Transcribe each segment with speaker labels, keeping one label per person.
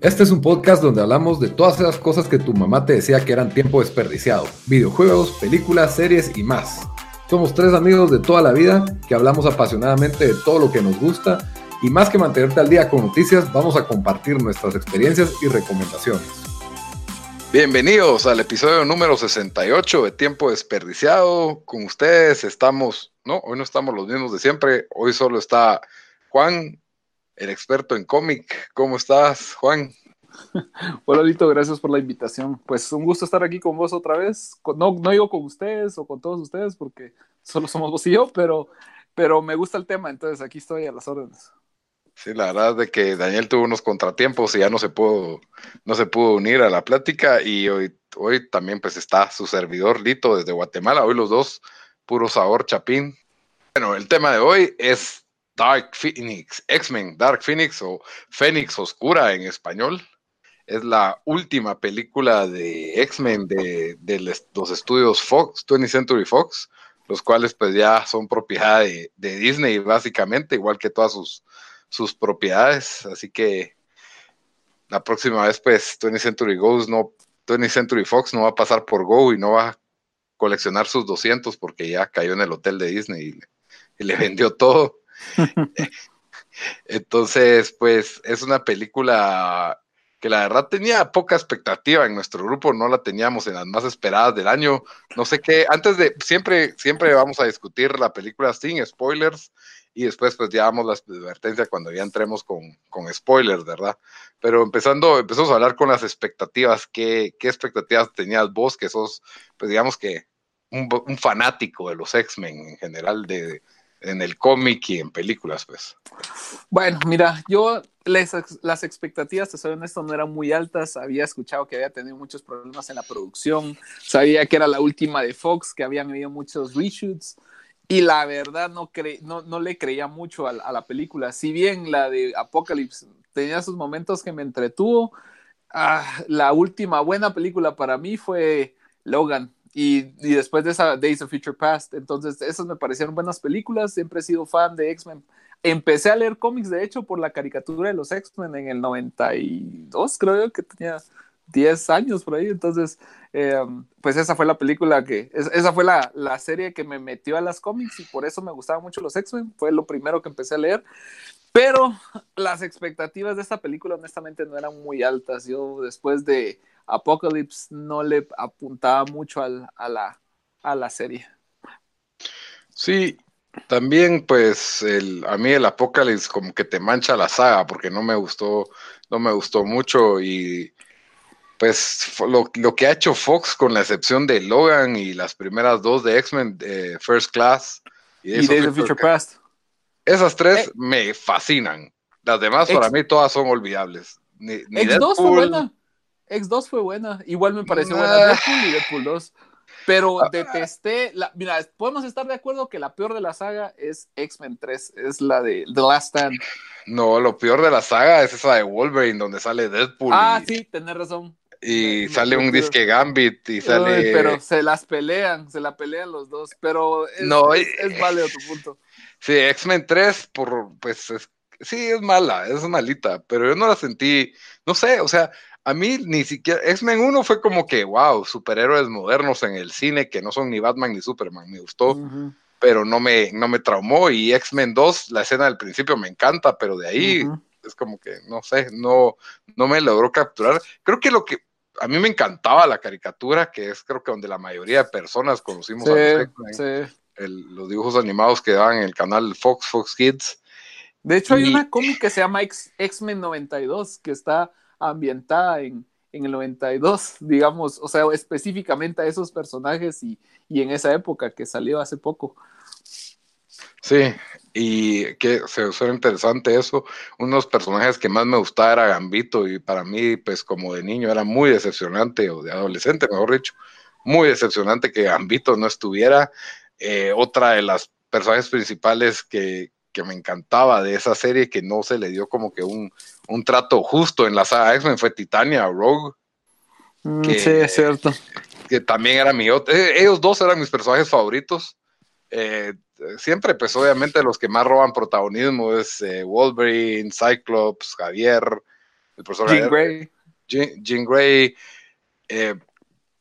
Speaker 1: Este es un podcast donde hablamos de todas esas cosas que tu mamá te decía que eran tiempo desperdiciado. Videojuegos, películas, series y más. Somos tres amigos de toda la vida que hablamos apasionadamente de todo lo que nos gusta y más que mantenerte al día con noticias, vamos a compartir nuestras experiencias y recomendaciones.
Speaker 2: Bienvenidos al episodio número 68 de Tiempo Desperdiciado. Con ustedes estamos, no, hoy no estamos los mismos de siempre, hoy solo está Juan el experto en cómic. ¿Cómo estás, Juan?
Speaker 3: Hola, Lito, gracias por la invitación. Pues un gusto estar aquí con vos otra vez. No, no digo con ustedes o con todos ustedes porque solo somos vos y yo, pero, pero me gusta el tema, entonces aquí estoy a las órdenes.
Speaker 2: Sí, la verdad es de que Daniel tuvo unos contratiempos y ya no se pudo, no se pudo unir a la plática y hoy, hoy también pues está su servidor Lito desde Guatemala, hoy los dos, puro sabor chapín. Bueno, el tema de hoy es Dark Phoenix, X-Men, Dark Phoenix o Fénix Oscura en español. Es la última película de X-Men de, los estudios Fox, 20th Century Fox, los cuales pues ya son propiedad de, Disney básicamente, igual que todas sus, propiedades. Así que la próxima vez pues 20th Century Goes no, 20th Century Fox no va a pasar por Go y no va a coleccionar sus 200 porque ya cayó en el hotel de Disney y le vendió todo. Entonces, pues es una película que la verdad tenía poca expectativa en nuestro grupo, no la teníamos en las más esperadas del año. No sé qué, antes de, siempre, siempre vamos a discutir la película sin spoilers y después pues ya damos la advertencia cuando ya entremos con, con spoilers, ¿verdad? Pero empezando, empezamos a hablar con las expectativas, ¿qué, qué expectativas tenías vos, que sos, pues digamos que un, un fanático de los X-Men en general, de, en el cómic y en películas, pues.
Speaker 3: Bueno, mira, yo las expectativas, te soy honesto, no eran muy altas. Había escuchado que había tenido muchos problemas en la producción. Sabía que era la última de Fox, que habían habido muchos reshoots. Y la verdad no, no, no le creía mucho a, a, la película. Si bien la de Apocalypse tenía sus momentos que me entretuvo, ah, la última buena película para mí fue Logan. Y, después de esa Days of Future Past, entonces esas me parecieron buenas películas, siempre he sido fan de X-Men. Empecé a leer cómics, de hecho, por la caricatura de los X-Men en el 92, creo yo que tenía 10 años por ahí, entonces, eh, pues esa fue la película que, esa fue la, la, serie que me metió a las cómics y por eso me gustaban mucho los X-Men, fue lo primero que empecé a leer, pero las expectativas de esta película honestamente no eran muy altas, yo después de Apocalypse no le apuntaba mucho a, la, a la serie.
Speaker 2: Sí, también pues el, a mí el Apocalypse como que te mancha la saga porque no me gustó, no me gustó mucho y pues lo, lo que ha hecho Fox con la excepción de Logan y las primeras dos de X-Men, First Class
Speaker 3: y, Days of Future Past.
Speaker 2: Esas tres eh. me fascinan. Las demás para mí todas son olvidables.
Speaker 3: Ni, X2 fue buena. X2 fue buena. Igual me pareció buena Deadpool y Deadpool 2. Pero ah. detesté. La, mira, podemos estar de acuerdo que la peor de la saga es X-Men 3. Es la de The Last Stand.
Speaker 2: No, lo peor de la saga es esa de Wolverine, donde sale Deadpool.
Speaker 3: Ah, sí, tenés razón.
Speaker 2: Y sale un disque Gambit y sale.
Speaker 3: pero se las pelean, se la pelean los dos. Pero es, no, es, es válido tu punto.
Speaker 2: Sí, X-Men 3, por, pues sí, es mala, es malita, pero yo no la sentí, no sé, o sea, a mí ni siquiera, X-Men 1 fue como que, wow, superhéroes modernos en el cine que no son ni Batman ni Superman, me gustó, pero no me, no me traumó. Y X-Men 2, la escena del principio me encanta, pero de ahí es como que, no sé, no, no me logró capturar. Creo que lo que a mí me encantaba la caricatura, que es creo que donde la mayoría de personas conocimos a los, los dibujos animados que daban en el canal Fox, Fox Kids.
Speaker 3: De hecho, hay una cómic que se llama X-Men 92, que está ambientada en, en el 92, digamos, o sea, específicamente a esos personajes y, y en esa época que salió hace poco.
Speaker 2: Sí, y que se suena interesante eso. Uno de los personajes que más me gustaba era Gambito, y para mí, pues como de niño, era muy decepcionante, o de adolescente, mejor dicho, muy decepcionante que Gambito no estuviera. Eh, otra de las personajes principales que, que me encantaba de esa serie que no se le dio como que un, un trato justo en la saga X-Men fue Titania, Rogue.
Speaker 3: Mm, sí, es cierto.
Speaker 2: Que también era mi otro. Eh, ellos dos eran mis personajes favoritos. Eh, siempre, pues obviamente los que más roban protagonismo es eh, Wolverine, Cyclops, Javier. el profesor
Speaker 3: Jean. Grey.
Speaker 2: Jean, Jean Grey, eh,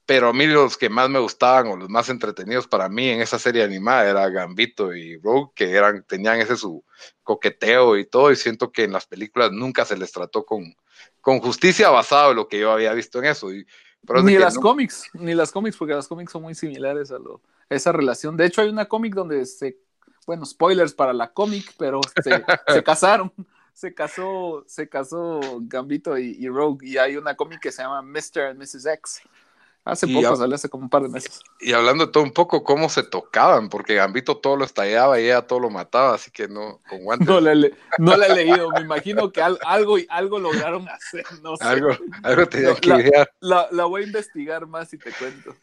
Speaker 2: pero a mí los que más me gustaban o los más entretenidos para mí en esa serie animada era Gambito y Rogue, que eran, tenían ese su coqueteo y todo, y siento que en las películas nunca se les trató con, con justicia basado en lo que yo había visto en eso. Y, pero
Speaker 3: Ni las
Speaker 2: no-
Speaker 3: cómics, ni las cómics, porque las cómics son muy similares a, lo, a esa relación. De hecho, hay una cómic donde se, bueno, spoilers para la cómic, pero se, se casaron. Se casó, se casó Gambito y, y Rogue, y hay una cómic que se llama Mr. and Mrs. X. Hace
Speaker 2: Y
Speaker 3: poco, salió hace como un par de meses.
Speaker 2: y hablando de todo un poco, cómo se tocaban, porque Gambito todo lo estallaba y ella todo lo mataba, así que no, con guantes.
Speaker 3: No la, he le- no la he leído, me imagino que al- algo, algo lograron hacer, no sé.
Speaker 2: Algo, algo tenía que
Speaker 3: la-
Speaker 2: idear.
Speaker 3: La, la voy a investigar más y te cuento.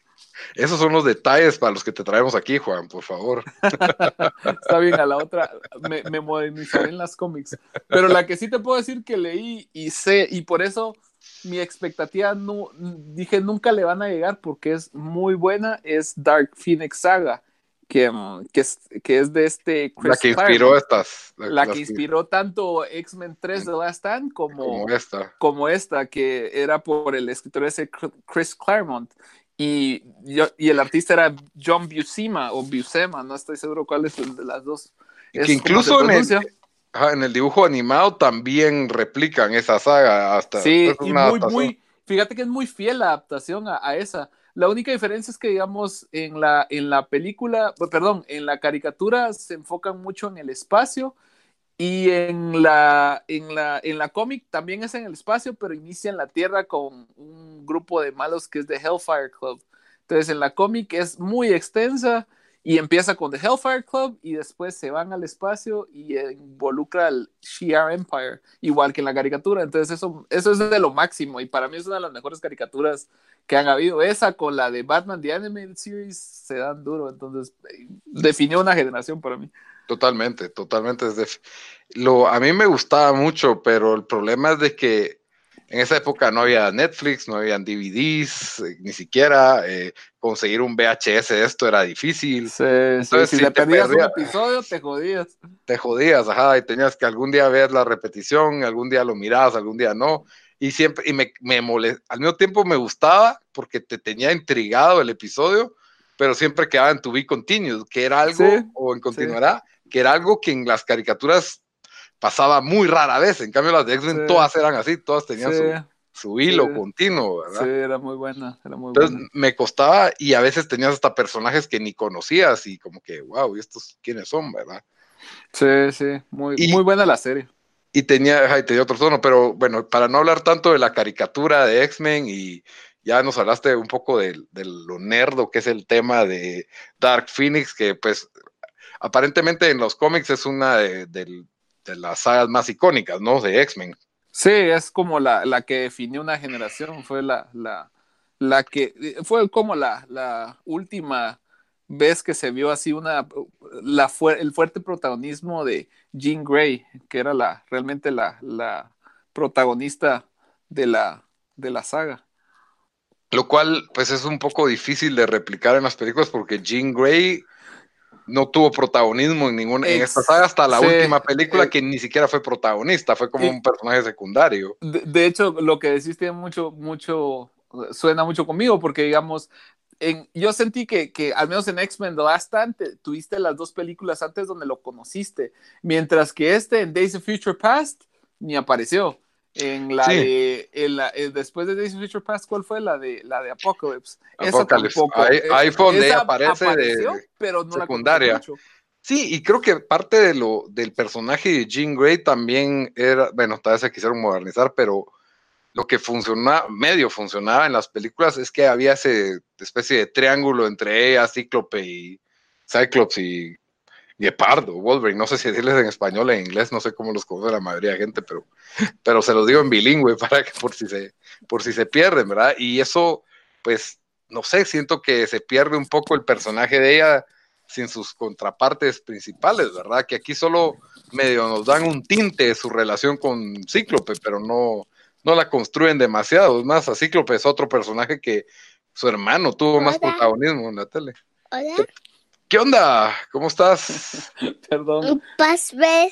Speaker 2: Esos son los detalles para los que te traemos aquí, Juan, por favor.
Speaker 3: Está bien, a la otra me, me modernizaré en las cómics. Pero la que sí te puedo decir que leí y sé, y por eso mi expectativa, no, dije, nunca le van a llegar porque es muy buena, es Dark Phoenix Saga, que, mm, que, es, que es de este Chris
Speaker 2: La que inspiró estas.
Speaker 3: la que inspiró tanto X-Men 3 The Last Stand como,
Speaker 2: Como esta.
Speaker 3: como esta, que era por el escritor ese Chris Claremont. Y, yo- y el artista era John Buscema o Buscema, no estoy seguro cuál es el de las dos. Es
Speaker 2: que incluso en el,
Speaker 3: pronuncia.
Speaker 2: Ajá, en el dibujo animado también replican esa saga hasta.
Speaker 3: Sí,
Speaker 2: es
Speaker 3: y muy,
Speaker 2: adaptación.
Speaker 3: muy, fíjate que es muy fiel la adaptación a, a esa. La única diferencia es que, digamos, en la, en la película, perdón, en la caricatura se enfocan mucho en el espacio y en la, en la, en la cómic también es en el espacio, pero inicia en la Tierra con un grupo de malos que es The Hellfire Club. Entonces, en la cómic es muy extensa y empieza con The Hellfire Club y después se van al espacio y involucra al Shi'ar Empire, igual que en la caricatura. Entonces, eso, eso es de lo máximo y para mí es una de las mejores caricaturas que han habido. Esa con la de Batman The Animated Series se dan duro, entonces definió una generación para mí.
Speaker 2: Totalmente, totalmente. Lo, a mí me gustaba mucho, pero el problema es de que en esa época no había Netflix, no habían DVDs, eh, ni siquiera eh, conseguir un VHS de esto era difícil.
Speaker 3: Sí, sí,
Speaker 2: Entonces,
Speaker 3: si
Speaker 2: si
Speaker 3: te perdías
Speaker 2: perdía-
Speaker 3: un episodio, te jodías.
Speaker 2: Te jodías, ajá, y tenías que algún día ver la repetición, algún día lo mirabas, algún día no. Y siempre, y me, me al mismo tiempo me gustaba porque te tenía intrigado el episodio, pero siempre quedaba en to be continued, que era algo,
Speaker 3: Sí,
Speaker 2: o en continuará, que era algo que en las caricaturas pasaba muy rara vez. En cambio, las de X-Men
Speaker 3: Sí.
Speaker 2: todas eran así, todas tenían
Speaker 3: Sí,
Speaker 2: su, su hilo
Speaker 3: Sí.
Speaker 2: continuo, ¿verdad?
Speaker 3: sí, era muy buena, era muy
Speaker 2: Entonces
Speaker 3: buena.
Speaker 2: me costaba y a veces tenías hasta personajes que ni conocías y como que, wow, ¿y estos quiénes son, verdad?
Speaker 3: Sí, sí, muy,
Speaker 2: Y-
Speaker 3: muy buena la serie.
Speaker 2: Y tenía, y tenía otro tono, pero bueno, para no hablar tanto de la caricatura de X-Men y ya nos hablaste un poco de, de lo nerdo que es el tema de Dark Phoenix, que pues aparentemente en los cómics es una de, del- de las sagas más icónicas, ¿no? De X-Men.
Speaker 3: Sí, es como la, la que definió una generación, fue la, la, la que, fue como la, la última vez que se vio así una, la, el fuerte protagonismo de Jean Grey, que era la, realmente la, la protagonista de la, de la saga.
Speaker 2: Lo cual, pues, es un poco difícil de replicar en las películas porque Jean Grey no tuvo protagonismo en ninguna en esta saga hasta la
Speaker 3: sí,
Speaker 2: última película
Speaker 3: eh,
Speaker 2: que ni siquiera fue protagonista, fue como un personaje secundario.
Speaker 3: De, de hecho, lo que decís tiene mucho, mucho, suena mucho conmigo, porque digamos, en, yo sentí que, que al menos en X-Men The Last Stand tuviste las dos películas antes donde lo conociste, mientras que este en Days of Future Past ni apareció. En la
Speaker 2: Sí.
Speaker 3: de, en la, eh, después de Days of Future Past, ¿cuál fue la de la de Apocalypse? Esa
Speaker 2: Apocalypse.
Speaker 3: tampoco.
Speaker 2: Ahí-
Speaker 3: eh,
Speaker 2: ahí fue donde
Speaker 3: esa
Speaker 2: aparece de
Speaker 3: pero no
Speaker 2: secundaria. Sí, y creo que parte de lo del personaje de Jean Grey también era, bueno, tal vez se quisieron modernizar, pero lo que funcionaba, medio funcionaba en las películas es que había ese especie de triángulo entre ella, Cíclope y Cyclops y Guepardo, Wolverine, no sé si decirles en español o en inglés, no sé cómo los conoce la mayoría de gente, pero, pero se los digo en bilingüe para que por si se, por si se pierden, ¿verdad? Y eso, pues, no sé, siento que se pierde un poco el personaje de ella sin sus contrapartes principales, ¿verdad? Que aquí solo medio nos dan un tinte de su relación con Cíclope, pero no, no la construyen demasiado. Es más, a Cíclope es otro personaje que su hermano tuvo más protagonismo en la tele.
Speaker 4: Hola.
Speaker 2: ¿Qué onda? ¿Cómo estás?
Speaker 3: Perdón.
Speaker 4: ¿Puedes ver?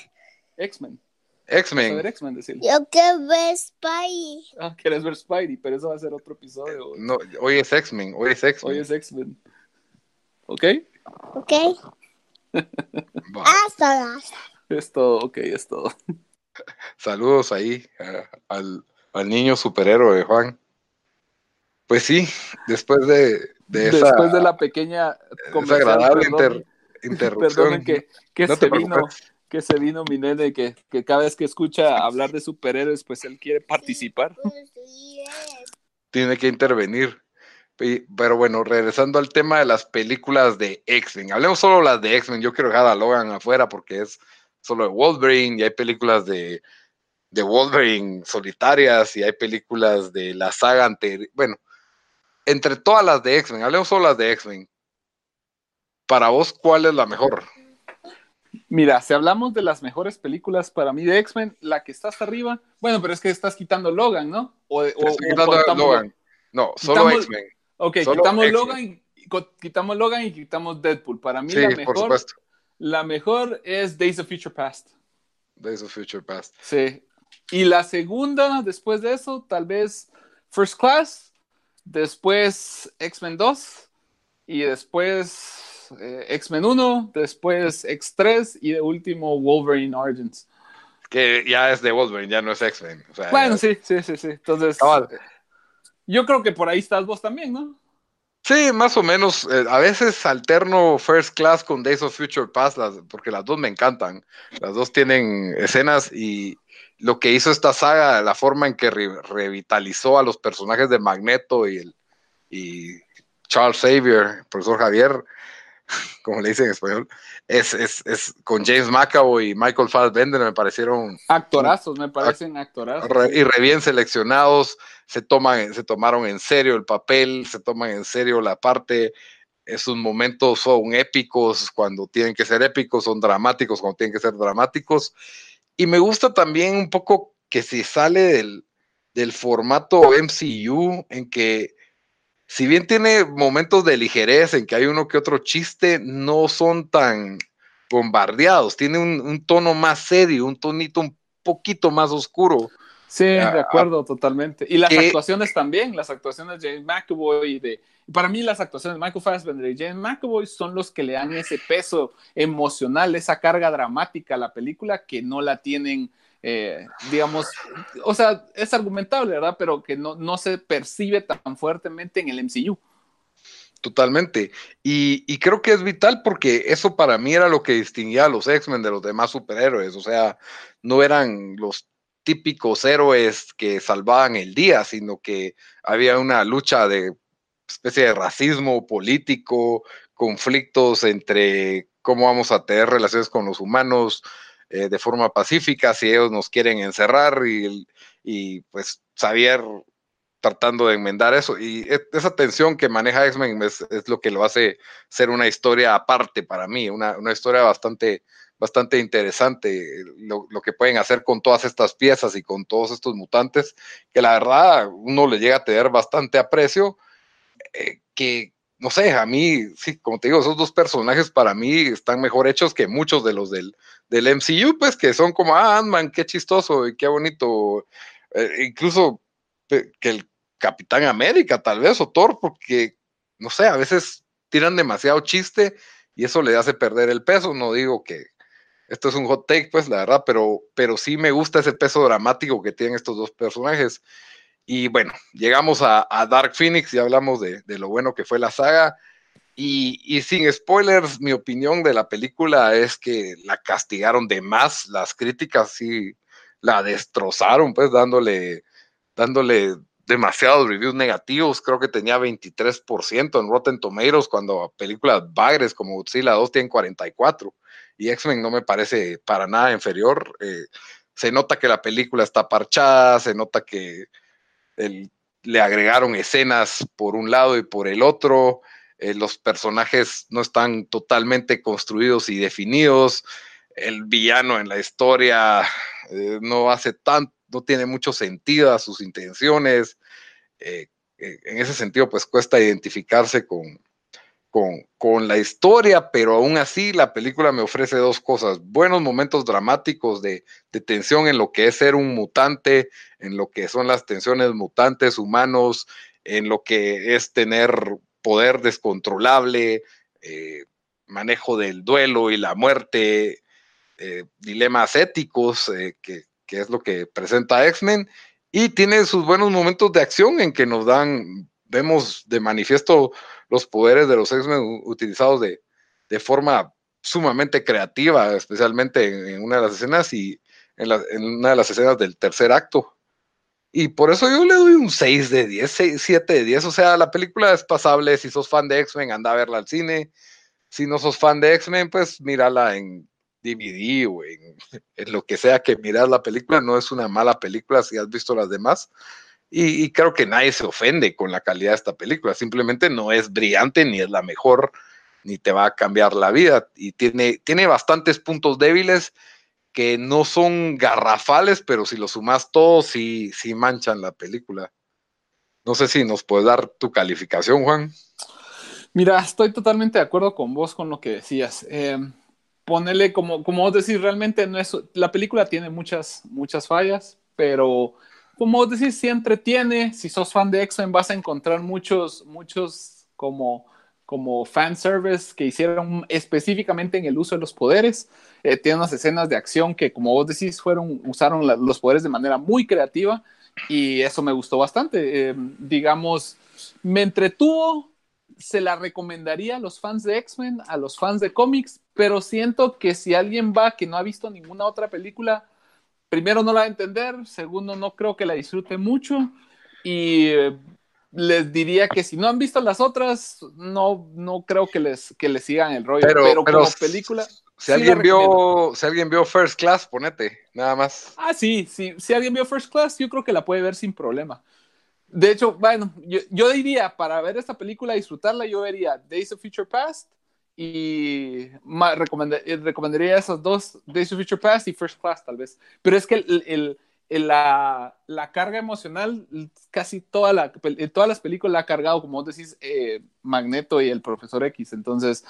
Speaker 3: X-Men.
Speaker 2: X-Men.
Speaker 3: ver X-Men, decirle.
Speaker 4: Yo quiero ver Spidey.
Speaker 3: Ah, quieres ver Spidey, pero eso va a ser otro episodio.
Speaker 2: No, hoy es X-Men, hoy es X-Men.
Speaker 3: Hoy es X-Men. ¿Ok?
Speaker 4: ¿Ok? Hasta la.
Speaker 3: Es todo, ok, es todo.
Speaker 2: Saludos ahí a- al, al niño superhéroe, Juan. Pues sí, después de, de esa,
Speaker 3: Después de la pequeña
Speaker 2: esa
Speaker 3: conversación,
Speaker 2: agradable
Speaker 3: perdón,
Speaker 2: inter- interrupción.
Speaker 3: perdonen que, que
Speaker 2: No te
Speaker 3: se vino,
Speaker 2: preocupes.
Speaker 3: que se vino mi nene, que, que cada vez que escucha hablar de superhéroes, pues él quiere participar.
Speaker 2: tiene que intervenir. Pero bueno, regresando al tema de las películas de X-Men. Hablemos solo las de X-Men. Yo quiero dejar a Logan afuera porque es solo de Wolverine y hay películas de, de Wolverine solitarias y hay películas de la saga anterior. Bueno, entre todas las de X-Men, hablemos solo las de X-Men. Para vos, ¿cuál es la mejor?
Speaker 3: Mira, si hablamos de las mejores películas para mí de X-Men, la que está hasta arriba, bueno, pero es que estás quitando Logan, ¿no? O, o-
Speaker 2: quitando
Speaker 3: contamos-
Speaker 2: Logan. No, solo X-Men.
Speaker 3: Ok,
Speaker 2: Solo
Speaker 3: quitamos. Logan, y- quitamos Logan y quitamos Deadpool. Para mí
Speaker 2: Sí,
Speaker 3: la
Speaker 2: por
Speaker 3: mejor,
Speaker 2: supuesto.
Speaker 3: la mejor es Days of Future Past.
Speaker 2: Days of Future Past.
Speaker 3: Sí. Y la segunda, después de eso, tal vez First Class, después X-Men 2 y después eh, X-Men 1, después X3 y de último Wolverine Origins.
Speaker 2: Que ya es de Wolverine, ya no es X-Men. O sea,
Speaker 3: Bueno, sí, sí, sí, sí. Entonces,
Speaker 2: Cabal.
Speaker 3: yo creo que por ahí estás vos también, ¿no?
Speaker 2: Sí, más o menos. eh, a veces alterno First Class con Days of Future Past, las- porque las dos me encantan. Las dos tienen escenas y lo que hizo esta saga, la forma en que re- revitalizó a los personajes de Magneto y, el, y Charles Xavier, profesor Javier, como le dicen en español, es, es, es con James McAvoy y Michael Fassbender me parecieron
Speaker 3: Actorazos, me parecen actorazos.
Speaker 2: re- y re bien seleccionados, se toman, se tomaron en serio el papel, se toman en serio la parte, esos momentos son épicos cuando tienen que ser épicos, son dramáticos cuando tienen que ser dramáticos. Y me gusta también un poco que se sale del, del formato MCU en que si bien tiene momentos de ligereza en que hay uno que otro chiste, no son tan bombardeados, tiene un, un tono más serio, un tonito un poquito más oscuro.
Speaker 3: Sí, de
Speaker 2: Ah,
Speaker 3: acuerdo, totalmente. Y las
Speaker 2: que-
Speaker 3: actuaciones también, las actuaciones de James McAvoy y de... Para mí las actuaciones de Michael Fassbender y James McAvoy son los que le dan ese peso emocional, esa carga dramática a la película que no la tienen, eh, digamos, o sea, es argumentable, ¿verdad? Pero que no, no se percibe tan fuertemente en el MCU.
Speaker 2: Totalmente. Y, y creo que es vital porque eso para mí era lo que distinguía a los X-Men de los demás superhéroes. O sea, no eran los típicos héroes que salvaban el día, sino que había una lucha de especie de racismo político, conflictos entre cómo vamos a tener relaciones con los humanos eh, de forma pacífica, si ellos nos quieren encerrar y, y pues Xavier tratando de enmendar eso. Y e- esa tensión que maneja X-Men es, es lo que lo hace ser una historia aparte para mí, una, una historia bastante, bastante interesante, lo, lo que pueden hacer con todas estas piezas y con todos estos mutantes, que la verdad uno le llega a tener bastante aprecio, eh, que no sé, a mí, sí, como te digo, esos dos personajes para mí están mejor hechos que muchos de los del, del MCU, pues que son como, ah, Ant-Man, qué chistoso y qué bonito. Eh, incluso que el Capitán América, tal vez, o Thor, porque, no sé, a veces tiran demasiado chiste y eso le hace perder el peso. No digo que esto es un hot take, pues, la verdad, pero, pero sí me gusta ese peso dramático que tienen estos dos personajes. Y bueno, llegamos a, a Dark Phoenix y hablamos de, de, lo bueno que fue la saga. Y, y, sin spoilers, mi opinión de la película es que la castigaron de más. Las críticas sí la destrozaron, pues dándole, dándole demasiados reviews negativos. Creo que tenía 23% en Rotten Tomatoes cuando películas bagres como Godzilla 2 tienen 44%. Y X-Men no me parece para nada inferior. Eh, se nota que la película está parchada, se nota que le agregaron escenas por un lado y por el otro. Eh, los personajes no están totalmente construidos y definidos. El villano en la historia eh, no hace tan, no tiene mucho sentido a sus intenciones. En ese sentido, pues cuesta identificarse con, con, con, la historia, pero aún así la película me ofrece dos cosas, buenos momentos dramáticos de, tensión en lo que es ser un mutante, en lo que son las tensiones mutantes humanos, en lo que es tener poder descontrolable, eh, manejo del duelo y la muerte, eh, dilemas éticos, eh, que, que, es lo que presenta X-Men, y tiene sus buenos momentos de acción en que nos dan, vemos de manifiesto los poderes de los X-Men utilizados de, de, forma sumamente creativa, especialmente en, una de las escenas y en, una de las escenas del tercer acto. Y por eso yo le doy un 6 de 10, 6, 7 de 10. O sea, la película es pasable. Si sos fan de X-Men, anda a verla al cine. Si no sos fan de X-Men, pues mírala en DVD o en, en, lo que sea que miras la película. No es una mala película si has visto las demás. Y, y, creo que nadie se ofende con la calidad de esta película. Simplemente no es brillante, ni es la mejor, ni te va a cambiar la vida. Y tiene, tiene bastantes puntos débiles que no son garrafales, pero si los sumas todos, sí, sí manchan la película. No sé si nos puedes dar tu calificación, Juan.
Speaker 3: Mira, estoy totalmente de acuerdo con vos con lo que decías. Eh, ponele como, como vos decís, realmente no es, la película tiene muchas, muchas fallas, pero como vos decís, sí entretiene. Si sos fan de X-Men vas a encontrar muchos, muchos como, como fanservice que hicieron específicamente en el uso de los poderes. Eh, tiene unas escenas de acción que, como vos decís, fueron, usaron los poderes de manera muy creativa y eso me gustó bastante. Eh, digamos, me entretuvo, se la recomendaría a los fans de X-Men, a los fans de cómics, pero siento que si alguien va que no ha visto ninguna otra película, primero no la va a entender, segundo no creo que la disfrute mucho y eh, les diría que si no han visto las otras, no, no creo que les, que les sigan el rollo, pero, pero, pero como película...
Speaker 2: Si sí alguien vio, si alguien vio First Class, ponete, nada más.
Speaker 3: Ah, sí, sí, si alguien vio First Class, yo creo que la puede ver sin problema. De hecho, bueno, yo, yo diría, para ver esta película, disfrutarla, yo vería Days of Future Past y recomendar, recomendaría esas dos, Days of Future Past y First Class, tal vez. Pero es que el, el, el, la, la, carga emocional, casi toda la, todas las películas la ha cargado, como vos decís, eh, Magneto y el Profesor X. Entonces,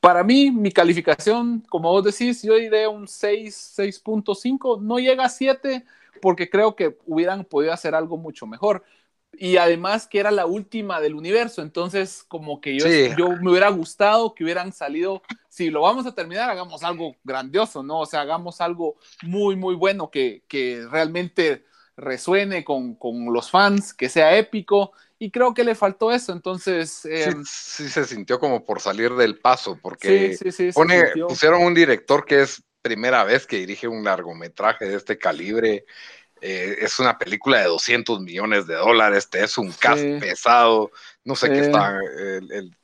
Speaker 3: para mí, mi calificación, como vos decís, yo diré un 6, 6.5, no llega a 7 porque creo que hubieran podido hacer algo mucho mejor. Y además que era la última del universo, entonces como que yo, sí. yo me hubiera gustado que hubieran salido, si lo vamos a terminar, hagamos algo grandioso, ¿no? O sea, hagamos algo muy, muy bueno que, que realmente resuene con, con, los fans, que sea épico, y creo que le faltó eso, entonces...
Speaker 2: Eh, sí, sí, se sintió como por salir del paso, porque sí, sí, pone, pusieron un director que es primera vez que dirige un largometraje de este calibre, eh, es una película de 200 millones de dólares, este es un cast sí. pesado, no sé sí. qué está, el, el,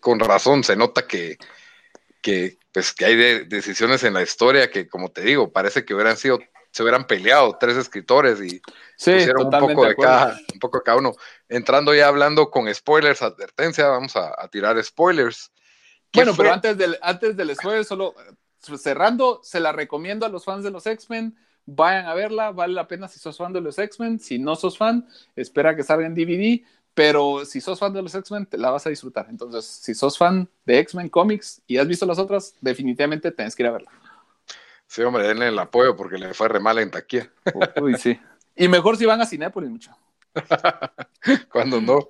Speaker 2: con razón se nota que, que, pues, que hay de, decisiones en la historia que, como te digo, parece que hubieran sido, se hubieran peleado tres escritores y
Speaker 3: sí,
Speaker 2: pusieron un poco de, de cada, un poco de cada uno. Entrando ya hablando con spoilers, advertencia, vamos a, a tirar spoilers.
Speaker 3: Bueno, fue? pero antes del, antes del spoiler, solo cerrando, se la recomiendo a los fans de los X-Men vayan a verla, vale la pena si sos fan de los X-Men, si no sos fan, espera que salga en DVD, pero si sos fan de los X-Men, te la vas a disfrutar. Entonces, si sos fan de X-Men Comics y has visto las otras, definitivamente tenés que ir a verla.
Speaker 2: Sí, hombre, denle el apoyo porque le fue re mal en taquilla.
Speaker 3: Uy, sí. Y mejor si van a Cinépolis, mucho.
Speaker 2: Cuando no.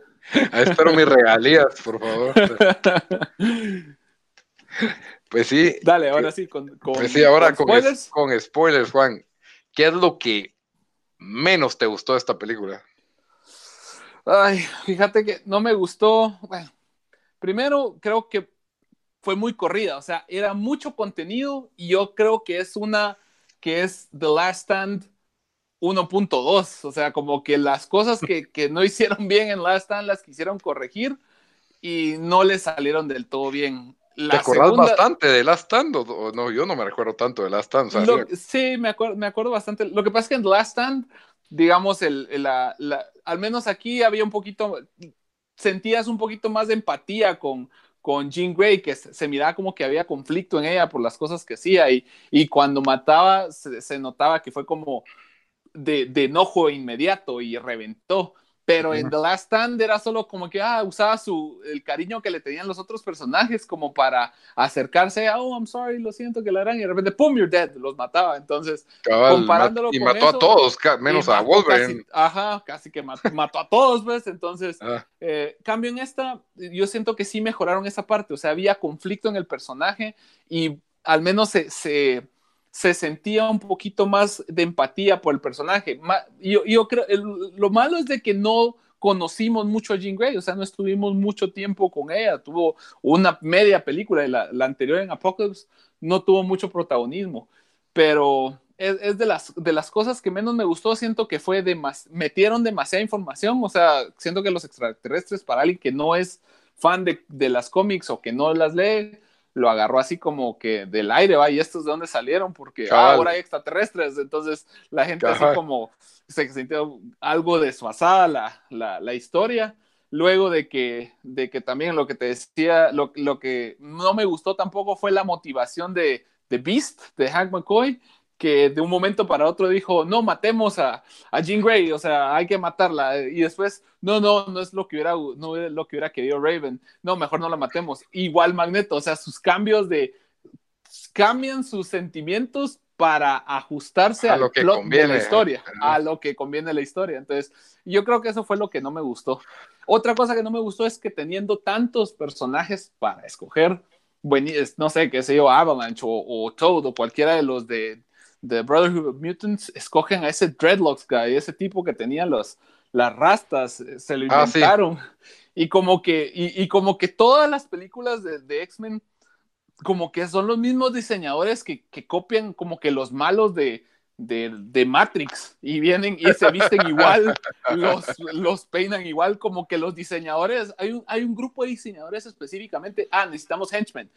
Speaker 2: Espero mis regalías, por favor. Pues sí.
Speaker 3: Dale, ahora sí, con, con
Speaker 2: pues sí, ahora con, con, spoilers. con spoilers, Juan. ¿Qué es lo que menos te gustó de esta película?
Speaker 3: Ay, fíjate que no me gustó. Bueno, primero creo que fue muy corrida, o sea, era mucho contenido y yo creo que es una que es The Last Stand 1.2, o sea, como que las cosas que, que, no hicieron bien en Last Stand las quisieron corregir y no le salieron del todo bien.
Speaker 2: La ¿Te acordás segunda... bastante de Last Stand? O, no, yo no me recuerdo tanto de Last Stand. O sea,
Speaker 3: Lo, sí, me acuerdo, me acuerdo bastante. Lo que pasa es que en Last Stand, digamos, el, el la, la, al menos aquí había un poquito, sentías un poquito más de empatía con, con Jean Grey, que se, se, miraba como que había conflicto en ella por las cosas que hacía y, y cuando mataba se, se, notaba que fue como de, de enojo inmediato y reventó. Pero en The Last Stand era solo como que ah, usaba su, el cariño que le tenían los otros personajes como para acercarse a, oh, I'm sorry, lo siento que la harán, y de repente, pum, you're dead, los mataba. Entonces,
Speaker 2: Cabal,
Speaker 3: comparándolo
Speaker 2: y
Speaker 3: con
Speaker 2: mató a todos, menos
Speaker 3: y
Speaker 2: a Wolverine.
Speaker 3: casi- ajá, casi que mató, mató a todos, pues. Entonces,
Speaker 2: Ah,
Speaker 3: eh, cambio en esta, yo siento que sí mejoraron esa parte. O sea, había conflicto en el personaje y al menos se, se, se sentía un poquito más de empatía por el personaje. Yo, yo lo malo es de que no conocimos mucho a Jean Grey, o sea, no estuvimos mucho tiempo con ella. Tuvo una media película y la, anterior en Apocalypse no tuvo mucho protagonismo, pero es, de, las, de las cosas que menos me gustó. Siento que fue demas, metieron demasiada información, o sea, siento que los extraterrestres, para alguien que no es fan de, de las cómics o que no las lee, lo agarró así como que del aire, va, y estos de dónde salieron, porque ah, ahora hay extraterrestres, entonces la gente
Speaker 2: Cabal.
Speaker 3: así como se sintió algo desfasada la, la, la historia. Luego de que, de que también lo que te decía, lo, lo que no me gustó tampoco fue la motivación de, de Beast, de Hank McCoy, que de un momento para otro dijo, no, matemos a, a Jean Grey, o sea, hay que matarla. Y después, no, no, no es lo que hubiera, no es lo que hubiera querido Raven. No, mejor no la matemos. Igual Magneto, o sea, sus cambios de, cambian sus sentimientos para ajustarse
Speaker 2: A
Speaker 3: al
Speaker 2: lo que
Speaker 3: plot de
Speaker 2: conviene.
Speaker 3: la historia, a lo que conviene la historia. Entonces, yo creo que eso fue lo que no me gustó. Otra cosa que no me gustó es que teniendo tantos personajes para escoger, buen- es- no sé, qué sé yo, Avalanche o, o Toad o cualquiera de los de, de Brotherhood of Mutants, escogen a ese Dreadlocks guy, ese tipo que tenía los, las rastas, eh, se lo
Speaker 2: Ah, sí.
Speaker 3: inventaron. Y como que, y, y como que todas las películas de, de X-Men como que son los mismos diseñadores que, que copian como que los malos de, de, de Matrix y vienen y se visten igual, los, los peinan igual, como que los diseñadores, hay un, hay un grupo de diseñadores específicamente, ah, necesitamos henchmen,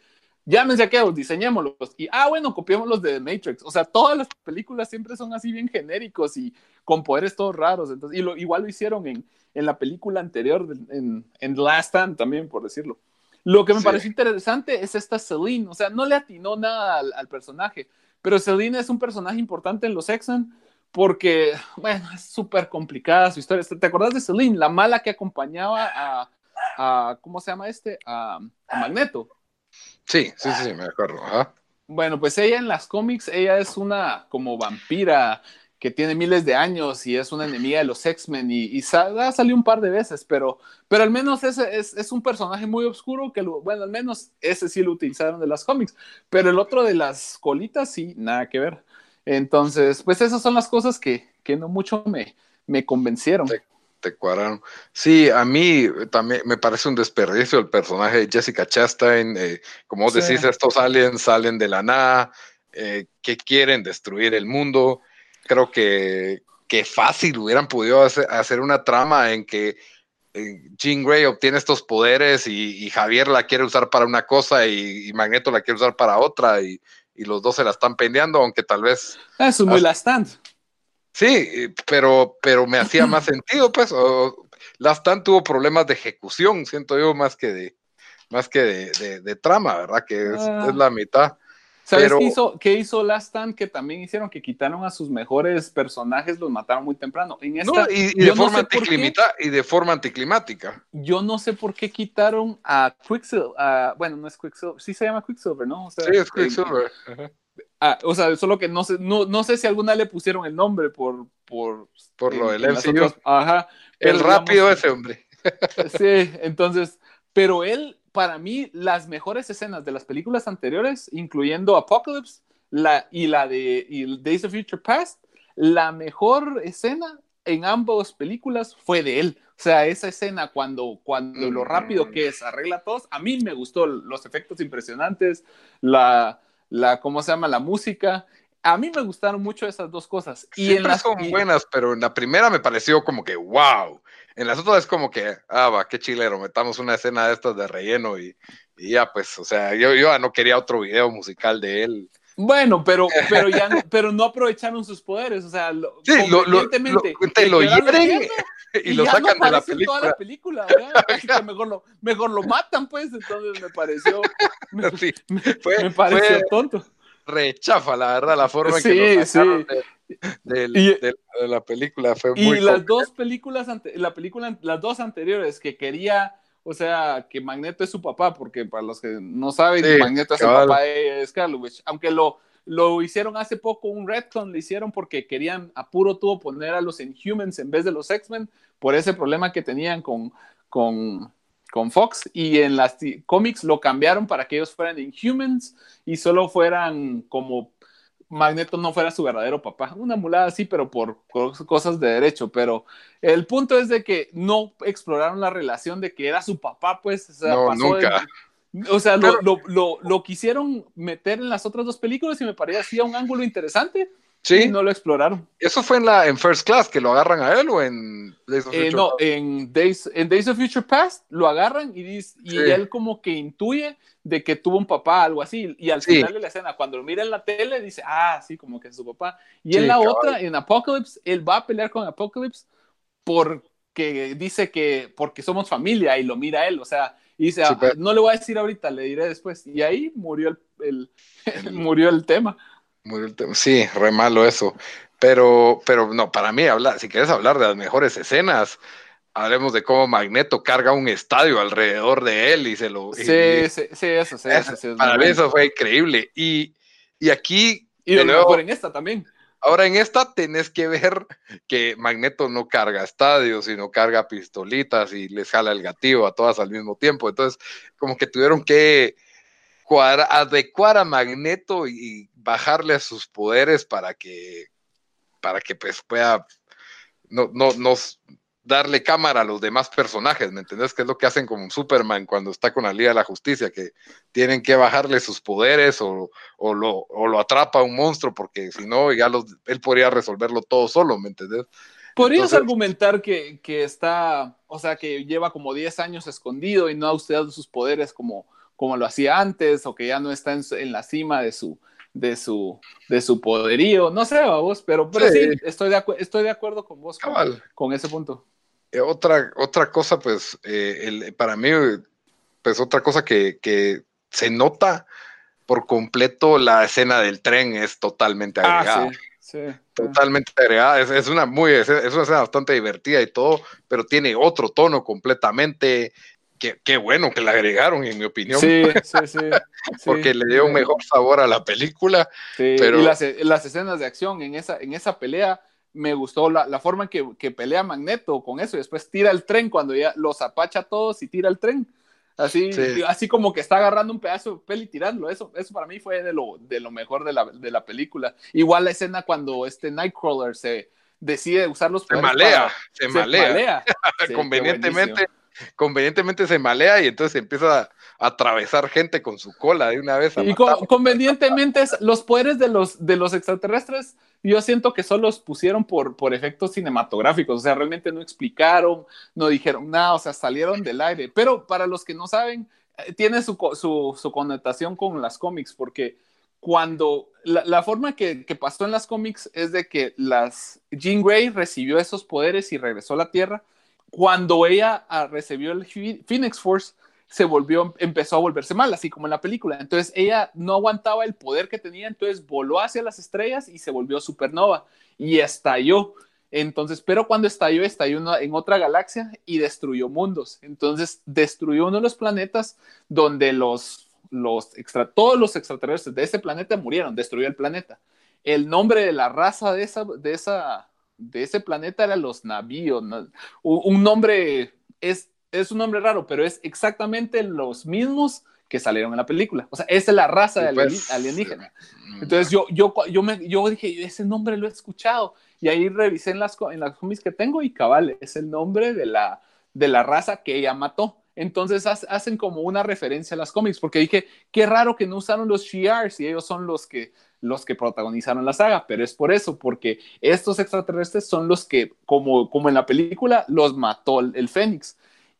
Speaker 3: llámense a aquellos, diseñémoslos, y ah, bueno, copiemos los de The Matrix, o sea, todas las películas siempre son así bien genéricos y con poderes todos raros, entonces, y lo, igual lo hicieron en, en la película anterior, en, en The Last Stand también, por decirlo. Lo que me
Speaker 2: Sí.
Speaker 3: pareció interesante es esta Celine, o sea, no le atinó nada al, al personaje, pero Celine es un personaje importante en los X-Men porque, bueno, es súper complicada su historia. ¿Te acuerdas de Celine, la mala que acompañaba a, a ¿cómo se llama este? A, a Magneto.
Speaker 2: Sí, sí, sí, me acuerdo. ajá.
Speaker 3: Bueno, pues ella en las cómics, ella es una como vampira que tiene miles de años y es una enemiga de los X-Men y, y ha salido un par de veces, pero, pero al menos ese es, es un personaje muy oscuro que, lo, bueno, al menos ese sí lo utilizaron de las cómics, pero el otro de las colitas sí, nada que ver. Entonces, pues esas son las cosas que, que no mucho me, me convencieron.
Speaker 2: Te cuadraron. Sí, a mí también me parece un desperdicio el personaje de Jessica Chastain. eh, como vos
Speaker 3: Sí.
Speaker 2: decís, estos aliens salen de la nada, eh, que quieren destruir el mundo. Creo que, que fácil hubieran podido hacer, hacer una trama en que eh, Jean Grey obtiene estos poderes y, y Javier la quiere usar para una cosa y, y Magneto la quiere usar para otra y, y los dos se la están pendeando, aunque tal vez
Speaker 3: es muy la stand.
Speaker 2: Sí, pero, pero me hacía más sentido, pues. O, Last Stand tuvo problemas de ejecución, siento yo, más que de, más que de, de- de trama, ¿verdad? Que es,
Speaker 3: Ah.
Speaker 2: es la mitad.
Speaker 3: ¿Sabes
Speaker 2: Pero-
Speaker 3: qué, hizo, qué hizo Last Stand? Que también hicieron que quitaron a sus mejores personajes, los mataron muy temprano. En esta,
Speaker 2: No, y, de
Speaker 3: no
Speaker 2: forma
Speaker 3: sé
Speaker 2: anticlimita- y de forma anticlimática.
Speaker 3: yo no sé por qué quitaron a Quicksilver. a- bueno, no es Quicksilver, sí se llama Quicksilver, ¿no? O sea,
Speaker 2: Sí, es
Speaker 3: en-
Speaker 2: Quicksilver. Ajá.
Speaker 3: Ah, o sea, solo que no sé, no, no sé si alguna le pusieron el nombre por. Por,
Speaker 2: Por lo del MCU.
Speaker 3: otras- Ajá.
Speaker 2: El rápido
Speaker 3: digamos-
Speaker 2: ese hombre.
Speaker 3: Sí, entonces, pero él, para mí, las mejores escenas de las películas anteriores, incluyendo Apocalypse la, y la de y Days of Future Past, la mejor escena en ambas películas fue de él. O sea, esa escena cuando, cuando lo rápido que es, arregla todos, a mí me gustó los efectos impresionantes, la, la, ¿cómo se llama? La música. A mí me gustaron mucho esas dos cosas. Y
Speaker 2: Siempre
Speaker 3: en las,
Speaker 2: son buenas, pero en la primera me pareció como que wow. En las otras es como que, ah, va, qué chilero, metamos una escena de estas de relleno y, y ya, pues, o sea, yo, yo ya no quería otro video musical de él.
Speaker 3: Bueno, pero, pero ya no, pero no aprovecharon sus poderes, o sea, lo,
Speaker 2: Sí, lo- lo- te lo hieren y, lo sacan
Speaker 3: no
Speaker 2: de la
Speaker 3: toda
Speaker 2: película.
Speaker 3: la película, ¿verdad? Así que mejor lo, mejor lo matan, pues, entonces me pareció, me,
Speaker 2: Sí,
Speaker 3: me-
Speaker 2: fue-
Speaker 3: me pareció
Speaker 2: fue-
Speaker 3: tonto.
Speaker 2: rechafa, la verdad, la forma en
Speaker 3: Sí,
Speaker 2: que lo sacaron
Speaker 3: sí.
Speaker 2: de-
Speaker 3: Y-
Speaker 2: la película fue
Speaker 3: Y
Speaker 2: muy...
Speaker 3: las
Speaker 2: cómica.
Speaker 3: dos películas, ante- la película, las dos anteriores que quería, o sea, que Magneto es su papá, porque para los que no saben,
Speaker 2: Sí,
Speaker 3: Magneto es
Speaker 2: cabal.
Speaker 3: el papá de Scarlet Witch, aunque lo, lo hicieron hace poco, un retcon lo hicieron porque querían a puro tubo poner a los Inhumans en vez de los X-Men, por ese problema que tenían con, con, con Fox, y en las cómics lo cambiaron para que ellos fueran Inhumans y solo fueran como Magneto no fuera su verdadero papá. Una mulada así, pero por, cosas de derecho. Pero el punto es de que no exploraron la relación de que era su papá, pues. O sea,
Speaker 2: No,
Speaker 3: pasó de-
Speaker 2: nunca.
Speaker 3: o sea, lo,
Speaker 2: Pero-
Speaker 3: lo, lo, lo quisieron meter en las otras dos películas y me parecía un ángulo interesante.
Speaker 2: Sí,
Speaker 3: no lo exploraron.
Speaker 2: eso fue en la en First Class, que lo agarran a él o en Days of
Speaker 3: Eh,
Speaker 2: Future
Speaker 3: no,
Speaker 2: Past?
Speaker 3: en Days, en Days of Future Past lo agarran y, dice, y
Speaker 2: Sí.
Speaker 3: él como que intuye de que tuvo un papá, algo así. Y al
Speaker 2: Sí.
Speaker 3: final de la escena, cuando lo mira en la tele, dice, ah, sí, como que es su papá. Y
Speaker 2: Sí,
Speaker 3: en la
Speaker 2: cabal.
Speaker 3: otra, en Apocalypse, él va a pelear con Apocalypse porque dice que porque somos familia y lo mira él, o sea, y dice, "Ah, no le voy a decir ahorita, le diré después. Y ahí murió el, el- murió el tema.
Speaker 2: Murió el tema. Sí, re malo eso. Pero, pero no, para mí, habla, si quieres hablar de las mejores escenas, hablemos de cómo Magneto carga un estadio alrededor de él y se lo.
Speaker 3: Sí,
Speaker 2: y-
Speaker 3: sí, sí, eso, sí,
Speaker 2: eso,
Speaker 3: sí,
Speaker 2: para mí eso fue increíble. Y, y aquí,
Speaker 3: Y
Speaker 2: de
Speaker 3: lo
Speaker 2: nuevo,
Speaker 3: mejor en esta también.
Speaker 2: ahora en esta tenés que ver que Magneto no carga estadios, sino carga pistolitas y les jala el gatillo a todas al mismo tiempo. Entonces, como que tuvieron que cuadra- adecuar a Magneto y bajarle a sus poderes para que para que pues pueda no, no, nos darle cámara a los demás personajes, ¿me entendés? Que es lo que hacen con Superman cuando está con la Liga de la Justicia, que tienen que bajarle sus poderes o, o lo, o lo atrapa un monstruo, porque si no, ya los, él podría resolverlo todo solo, ¿me entendés?
Speaker 3: Podrías
Speaker 2: Entonces-
Speaker 3: argumentar que, que está, o sea, que lleva como 10 años escondido y no ha usado sus poderes como, como lo hacía antes, o que ya no está en la cima de su, de su, de su poderío. No sé, vos, pero, pero sí,
Speaker 2: Sí.
Speaker 3: estoy, de estoy de acuerdo con vos con,
Speaker 2: Cabal.
Speaker 3: con ese punto.
Speaker 2: Eh, otra, otra cosa, pues, eh, el- para mí, pues otra cosa que, que se nota por completo, la escena del tren es totalmente agregada.
Speaker 3: Ah, sí, sí.
Speaker 2: Totalmente agregada. Es, es una muy, es, es una escena bastante divertida y todo, pero tiene otro tono completamente. Que Qué bueno que la agregaron, en mi opinión,
Speaker 3: Sí, sí, sí.
Speaker 2: porque
Speaker 3: sí.
Speaker 2: le dio un mejor sabor a la película.
Speaker 3: Sí,
Speaker 2: pero-
Speaker 3: y las, las escenas de acción en esa, en esa pelea, me gustó la, la forma en que, que pelea Magneto con eso y después tira el tren cuando ya los apacha a todos y tira el tren. Así,
Speaker 2: Sí.
Speaker 3: así como que está agarrando un pedazo de papel y tirándolo. Eso, eso para mí fue de lo, de lo mejor de la, de la película. Igual la escena cuando este Nightcrawler se decide usar los
Speaker 2: Se
Speaker 3: poderes
Speaker 2: malea,
Speaker 3: para-
Speaker 2: se malea.
Speaker 3: Sí, qué
Speaker 2: convenientemente. Convenientemente se malea y entonces empieza a atravesar gente con su cola de una vez. a
Speaker 3: Y con- convenientemente, es- los poderes de los, de los extraterrestres, yo siento que solo los pusieron por, por efectos cinematográficos, o sea, realmente no explicaron, no dijeron nada, o sea, salieron del aire. Pero para los que no saben, eh, tiene su, su, su connotación con las cómics, porque cuando la, la forma que, que pasó en las cómics es de que las Jean Grey recibió esos poderes y regresó a la Tierra. Cuando ella ah, recibió el Phoenix Force, se volvió, empezó a volverse mal, así como en la película. Entonces ella no aguantaba el poder que tenía, entonces voló hacia las estrellas y se volvió supernova y estalló. Entonces, pero cuando estalló, estalló en otra galaxia y destruyó mundos. Entonces, destruyó uno de los planetas donde los, los todos los extraterrestres de ese planeta murieron, destruyó el planeta. El nombre de la raza de, esa, de, esa, de ese planeta era los navíos. ¿no? Un, nombre es, es un nombre raro, pero es exactamente los mismos que salieron en la película. O sea, esa es la raza de
Speaker 2: pues,
Speaker 3: alienígena.
Speaker 2: Mm,
Speaker 3: Entonces yo, yo, yo, me, yo dije, ese nombre lo he escuchado. Y ahí revisé en las, en las cómics que tengo y cabal, es el nombre de la, de la raza que ella mató. Entonces ha- hacen como una referencia a las cómics, porque dije, qué raro que no usaron los Shi'ars y ellos son los que, los que protagonizaron la saga, pero es por eso, porque estos extraterrestres son los que, como, como en la película, los mató el, Fénix.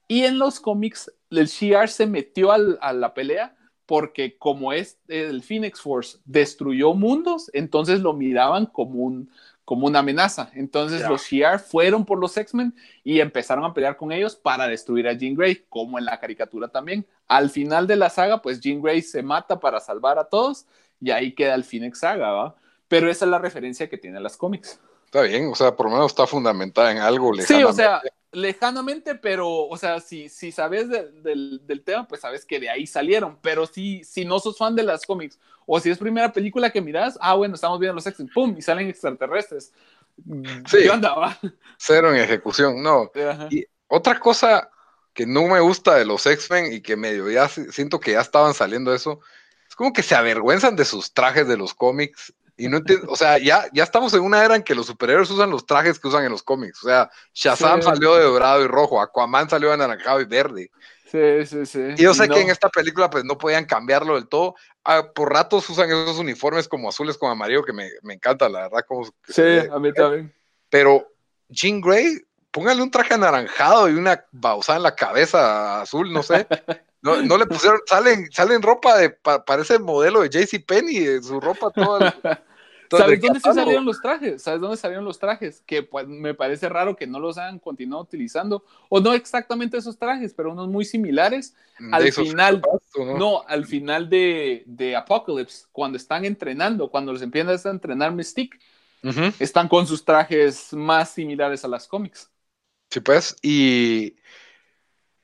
Speaker 3: Y en los cómics, el Shi'ar se metió al- a la pelea porque como es el Phoenix Force destruyó mundos, entonces lo miraban como un como una amenaza. Entonces
Speaker 2: Ya.
Speaker 3: los Shi'ar fueron por los X-Men y empezaron a pelear con ellos para destruir a Jean Grey, como en la caricatura también. Al final de la saga, pues Jean Grey se mata para salvar a todos y ahí queda el Phoenix Saga, ¿va? pero esa es la referencia que tiene las cómics.
Speaker 2: Está bien, o sea, por lo menos está fundamentada en algo.
Speaker 3: Sí, o sea, lejanamente, pero, o sea, si, si sabes de, del, del, tema, pues sabes que de ahí salieron. Pero si, si no sos fan de las cómics, o si es primera película que miras, ah, bueno, estamos viendo los X-Men, pum, y salen extraterrestres.
Speaker 2: Sí, ¿Qué onda, va? Cero en ejecución, no. Ajá. Y otra cosa que no me gusta de los X-Men y que medio ya siento que ya estaban saliendo eso, es como que se avergüenzan de sus trajes de los cómics y no entiendo, o sea, ya, ya estamos en una era en que los superhéroes usan los trajes que usan en los cómics. O sea, Shazam salió de dorado y rojo, Aquaman salió de anaranjado y verde.
Speaker 3: Sí, sí, sí.
Speaker 2: Y yo sé que en esta película pues no podían cambiarlo del todo. Ah, por ratos usan esos uniformes como azules con amarillo que me, me encanta, la verdad. Como
Speaker 3: sí, a mí también.
Speaker 2: Pero Jean Grey, póngale un traje anaranjado y una bausada en la cabeza azul, no sé. No, no le pusieron, salen, salen ropa de, parece modelo de JC Penny, su ropa toda.
Speaker 3: ¿Sabes dónde se salieron los trajes? ¿Sabes dónde salieron los trajes? Que pues, me parece raro que no los hayan continuado utilizando. O no exactamente esos trajes, pero unos muy similares. Al final, ¿no? al final de, de, Apocalypse, cuando están entrenando, cuando los empiezan a entrenar Mystique, están con sus trajes más similares a las cómics.
Speaker 2: Sí, pues, y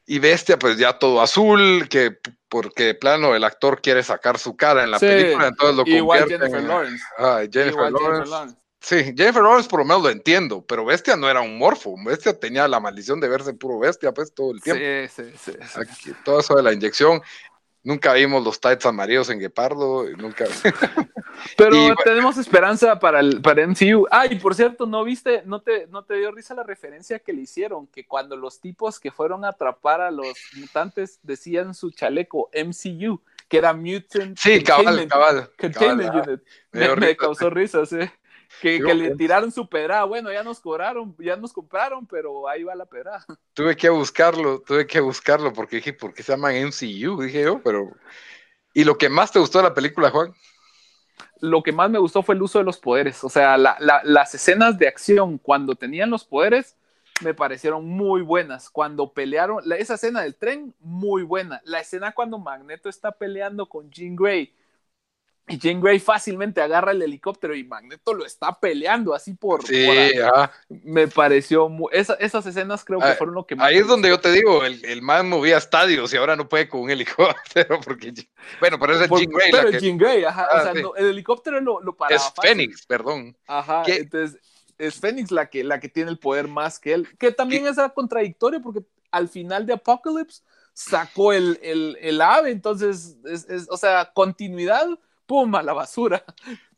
Speaker 2: y Bestia, pues ya todo azul, que porque de plano el actor quiere sacar su cara en la película, entonces lo
Speaker 3: Igual Jennifer Lawrence.
Speaker 2: Ah, Jennifer, Lawrence. Sí, Jennifer Lawrence por lo menos lo entiendo, pero Bestia no era un morfo. Bestia tenía la maldición de verse puro bestia, pues todo el tiempo.
Speaker 3: Sí, sí, sí.
Speaker 2: todo eso de la inyección. Nunca vimos los tights amarillos en Guepardo, nunca.
Speaker 3: Pero tenemos esperanza para el para MCU. Ah, y por cierto, ¿no viste, no te, no te dio risa la referencia que le hicieron? Que cuando los tipos que fueron a atrapar a los mutantes decían su chaleco MCU, que era Mutant
Speaker 2: sí, cabal, cabal,
Speaker 3: Containment Unit. Me, causó risa, sí. Que, le tiraron su pedra. Bueno, ya nos cobraron, ya nos compraron, pero ahí va la pedra.
Speaker 2: Tuve que buscarlo, tuve que buscarlo porque dije, ¿por qué se llaman MCU? Dije yo, pero. ¿Y lo que más te gustó de la película, Juan?
Speaker 3: Lo que más me gustó fue el uso de los poderes. O sea, las escenas de acción cuando tenían los poderes me parecieron muy buenas. Cuando pelearon, esa escena del tren, muy buena. La escena cuando Magneto está peleando con Jean Grey y Jane Grey fácilmente agarra el helicóptero y Magneto lo está peleando así por.
Speaker 2: Sí,
Speaker 3: Me pareció. Muy, esas escenas creo que ah, fueron lo que
Speaker 2: más. Ahí es donde yo te digo, el, el man movía estadios y ahora no puede con un helicóptero. porque Bueno, pero es el Jean Grey.
Speaker 3: Pero Jean Grey, ajá. o ah, el helicóptero lo, lo paraba.
Speaker 2: Es Fénix, perdón.
Speaker 3: Ajá. Entonces, es Fénix la que, la que tiene el poder más que él. Que también es contradictorio porque al final de Apocalypse sacó el, el, el ave. Entonces, es, es, o sea, continuidad ¡pum! a la basura.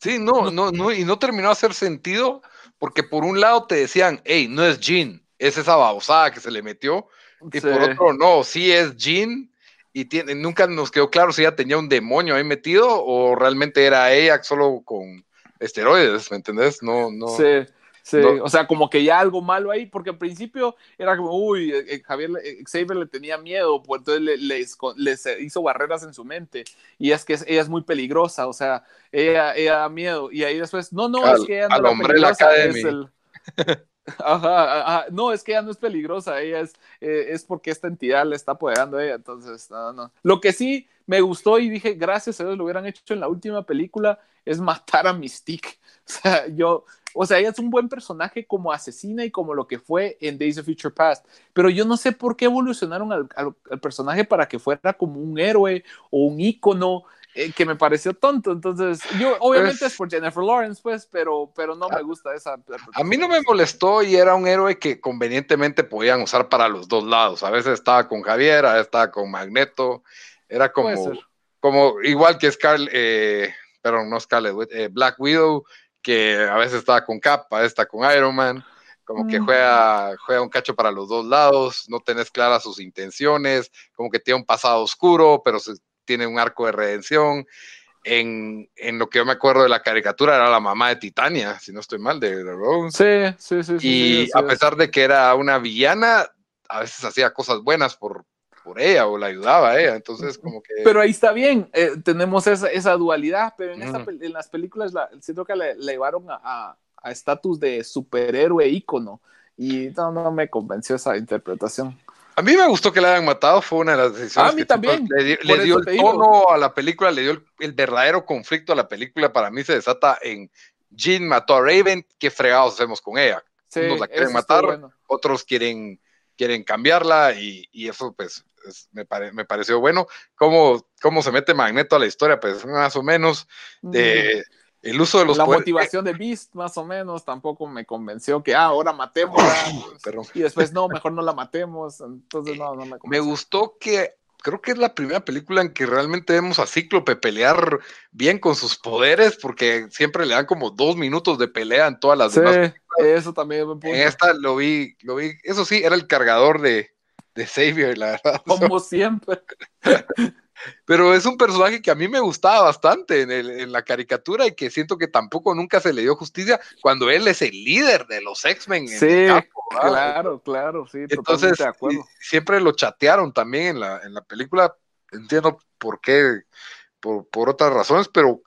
Speaker 2: Sí, no, no, no, y no terminó de hacer sentido porque por un lado te decían, hey, no es Jean, es esa babosada que se le metió, y por otro, no, sí es Jean, y tiene, nunca nos quedó claro si ella tenía un demonio ahí metido o realmente era ella solo con esteroides, ¿me entendés? No, no.
Speaker 3: Sí. Sí, o sea, como que ya algo malo ahí, porque al principio era como, uy, eh, eh, Javier eh, Xavier le tenía miedo, pues entonces le, les, hizo barreras en su mente, y es que ella es muy peligrosa, o sea, ella, ella da miedo, y ahí después, no, no, es que ella no es peligrosa, es el... Ajá, ajá, no, es que ella no es peligrosa, ella es, es porque esta entidad le está apoderando a ella, entonces, no, no. Lo que sí me gustó y dije, gracias a Dios lo hubieran hecho en la última película, es matar a Mystique. O sea, yo, o sea, ella es un buen personaje como asesina y como lo que fue en Days of Future Past. Pero yo no sé por qué evolucionaron al, personaje para que fuera como un héroe o un ícono. Eh, que me pareció tonto, entonces yo obviamente pues es por Jennifer Lawrence, pues, pero, pero no me gusta esa.
Speaker 2: A mí no me molestó y era un héroe que convenientemente podían usar para los dos lados. A veces estaba con Javier, a veces estaba con Magneto, era como, como igual que Scarlet, eh, pero no Scarlet, eh, Black Widow, que a veces está con Cap, a veces está con Iron Man, como que juega, juega un cacho para los dos lados, no tenés claras sus intenciones, como que tiene un pasado oscuro, pero tiene un arco de redención. En, en, lo que yo me acuerdo de la caricatura era la mamá de Titania, si no estoy mal, de, de
Speaker 3: Rose. Sí, sí,
Speaker 2: sí. Y a pesar de que era una villana, a veces hacía cosas buenas por, por ella o la ayudaba a ella, entonces como que...
Speaker 3: Pero ahí está bien, eh, tenemos esa, esa, dualidad, pero en, en las películas la, siento que le, llevaron a estatus de superhéroe ícono y no, no me convenció esa interpretación.
Speaker 2: A mí me gustó que la hayan matado, fue una de las decisiones.
Speaker 3: A mí también.
Speaker 2: Le, le dio el tono a la película, le dio el, verdadero conflicto a la película. Para mí se desata en Jean mató a Raven, ¿qué fregados hacemos con ella?
Speaker 3: Sí,
Speaker 2: Unos la quieren matar,
Speaker 3: bueno.
Speaker 2: otros quieren, quieren cambiarla y, y eso pues es- me, pare- me pareció bueno. ¿Cómo, ¿Cómo se mete Magneto a la historia? Pues más o menos. De, el uso de los
Speaker 3: la
Speaker 2: poderes-
Speaker 3: motivación de Beast, más o menos, tampoco me convenció que, ah, ahora.
Speaker 2: Perdón.
Speaker 3: y después, no, mejor no la matemos. Entonces, no, no me
Speaker 2: Me
Speaker 3: convenció.
Speaker 2: gustó que creo que es la primera película en que realmente vemos a Cíclope pelear bien con sus poderes, porque siempre le dan como dos minutos de pelea en todas las
Speaker 3: Sí,
Speaker 2: demás.
Speaker 3: eso también punto.
Speaker 2: En esta lo vi, lo vi, eso sí, era el cargador de, de Xavier, la verdad.
Speaker 3: Como siempre.
Speaker 2: Pero es un personaje que a mí me gustaba bastante en, el- en la caricatura y que siento que tampoco nunca se le dio justicia cuando él es el líder de los X-Men. en
Speaker 3: Sí,
Speaker 2: campo,
Speaker 3: claro, claro, sí,
Speaker 2: Entonces,
Speaker 3: de acuerdo.
Speaker 2: siempre lo chatearon también en la, en la película. Entiendo por qué, por, por otras razones, pero,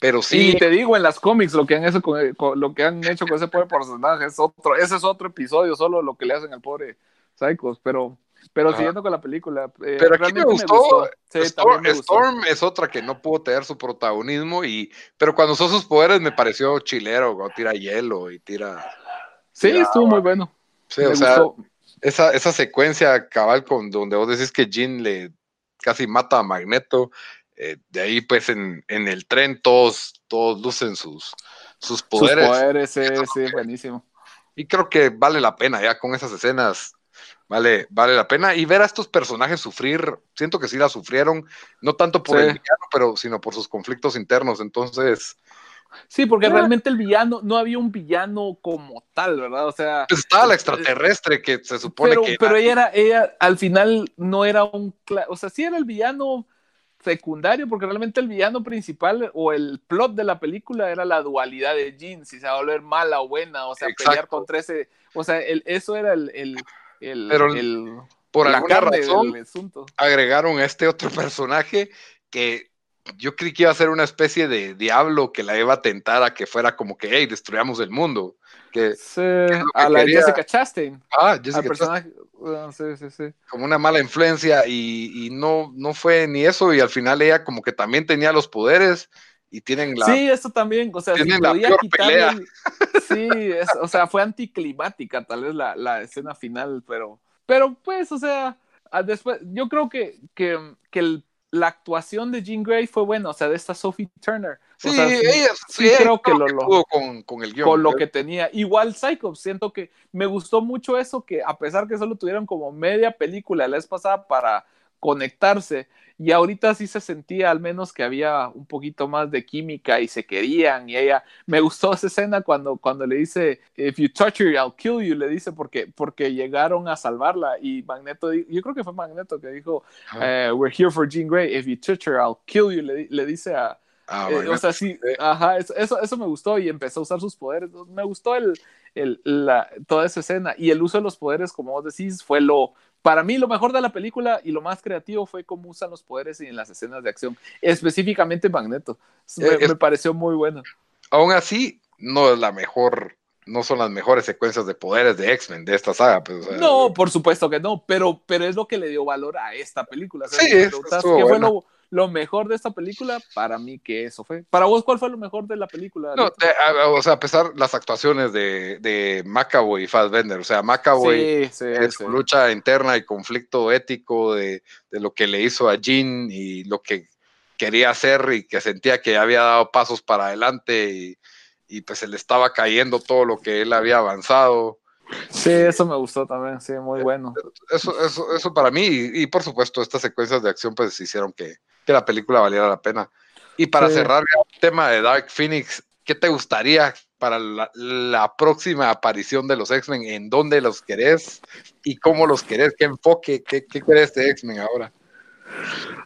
Speaker 2: pero sí.
Speaker 3: Y te digo, en las cómics, lo que han hecho con, con- lo que han hecho con ese pobre personaje es otro, ese es otro episodio, solo lo que le hacen al pobre Psychos, pero, pero
Speaker 2: Ajá.
Speaker 3: siguiendo con la película. eh,
Speaker 2: Pero aquí me gustó,
Speaker 3: Sí,
Speaker 2: Storm,
Speaker 3: me gustó.
Speaker 2: Storm es otra que no pudo tener su protagonismo, y, pero cuando usó sus poderes me pareció chilero, cuando tira hielo y tira.
Speaker 3: Sí,
Speaker 2: tira
Speaker 3: estuvo muy bueno.
Speaker 2: Sí,
Speaker 3: me
Speaker 2: o sea, esa, esa secuencia cabal con donde vos decís que Jean le casi mata a Magneto, eh, de ahí pues en, en el tren todos, todos lucen sus, sus
Speaker 3: Sus
Speaker 2: poderes.
Speaker 3: poderes, sí, sí, buenísimo.
Speaker 2: Y creo que vale la pena ya con esas escenas. Vale, vale la pena. Y ver a estos personajes sufrir, siento que sí la sufrieron, no tanto por
Speaker 3: Sí.
Speaker 2: el villano, pero sino por sus conflictos internos. Entonces,
Speaker 3: Sí, porque
Speaker 2: Ah.
Speaker 3: realmente el villano, no había un villano como tal, ¿verdad? O sea,
Speaker 2: pues estaba la extraterrestre que se supone
Speaker 3: pero,
Speaker 2: que
Speaker 3: pero ella era, ella al final no era un, o sea, sí era el villano secundario, porque realmente el villano principal o el plot de la película era la dualidad de Jean, si se va a volver mala o buena, o sea, pelear contra ese, o sea, el, eso era el, el, el,
Speaker 2: Pero
Speaker 3: el-
Speaker 2: por
Speaker 3: la
Speaker 2: alguna razón agregaron a este otro personaje que yo creí que iba a ser una especie de diablo que la iba a tentar a que fuera como que, hey, destruyamos el mundo. Que,
Speaker 3: Sí,
Speaker 2: que
Speaker 3: a la
Speaker 2: quería-
Speaker 3: Jessica Chastain,
Speaker 2: ah, Jessica
Speaker 3: personaje, sí, sí, sí.
Speaker 2: como una mala influencia y, y no, no fue ni eso y al final ella como que también tenía los poderes y tienen la...
Speaker 3: Sí, eso también, o sea, si podía quitarle Sí, es- o sea, fue anticlimática tal vez la, la escena final, pero, pero pues, o sea, después, yo creo que, que, que el- la actuación de Jean Grey fue buena, o sea, de esta Sophie Turner. O
Speaker 2: Sí,
Speaker 3: sea, sí,
Speaker 2: ella,
Speaker 3: sí
Speaker 2: ella
Speaker 3: creo que
Speaker 2: lo que con, con el guion.
Speaker 3: con lo
Speaker 2: ¿eh?
Speaker 3: que tenía. Igual Psycho, siento que me gustó mucho eso, que a pesar que solo tuvieron como media película la vez pasada para conectarse, y ahorita sí se sentía al menos que había un poquito más de química y se querían, y ella, me gustó esa escena cuando, cuando le dice, if you touch her, I'll kill you, le dice, porque, porque llegaron a salvarla, y Magneto, yo creo que fue Magneto que dijo, eh, we're here for Jean Grey, if you touch her, I'll kill you, le, di- le dice a,
Speaker 2: Ah,
Speaker 3: eh, o sea, sí,
Speaker 2: sí.
Speaker 3: ajá, eso, eso, eso me gustó y empezó a usar sus poderes. Me gustó el, el, la, toda esa escena y el uso de los poderes, como vos decís, fue lo, para mí lo mejor de la película y lo más creativo fue cómo usan los poderes en las escenas de acción, específicamente Magneto. Me,
Speaker 2: Eh, es-
Speaker 3: me pareció muy bueno.
Speaker 2: Aún así, no es la mejor, no son las mejores secuencias de poderes de X-Men de esta saga. Pues, o sea,
Speaker 3: No, por supuesto que no, pero, pero es lo que le dio valor a esta película. O sea,
Speaker 2: Sí, estuvo
Speaker 3: ¿Qué
Speaker 2: bueno.
Speaker 3: Lo, mejor de esta película? Para mí que eso fue. Para vos, ¿cuál fue lo mejor de la película?
Speaker 2: No, de- a- o sea, a pesar las actuaciones de, de McAvoy y Fassbender, o sea, McAvoy
Speaker 3: sí, sí,
Speaker 2: en
Speaker 3: sí.
Speaker 2: su lucha interna y conflicto ético de, de lo que le hizo a Jean y lo que quería hacer y que sentía que había dado pasos para adelante y, y pues se le estaba cayendo todo lo que él había avanzado.
Speaker 3: Sí, eso me gustó también, sí, muy bueno.
Speaker 2: Eso, eso, eso para mí, y, y por supuesto estas secuencias de acción pues hicieron que, que la película valiera la pena. Y para
Speaker 3: Sí.
Speaker 2: cerrar el tema de Dark Phoenix, ¿qué te gustaría para la, la próxima aparición de los X-Men? ¿En dónde los querés? ¿Y cómo los querés? ¿Qué enfoque? ¿Qué, qué querés de X-Men ahora?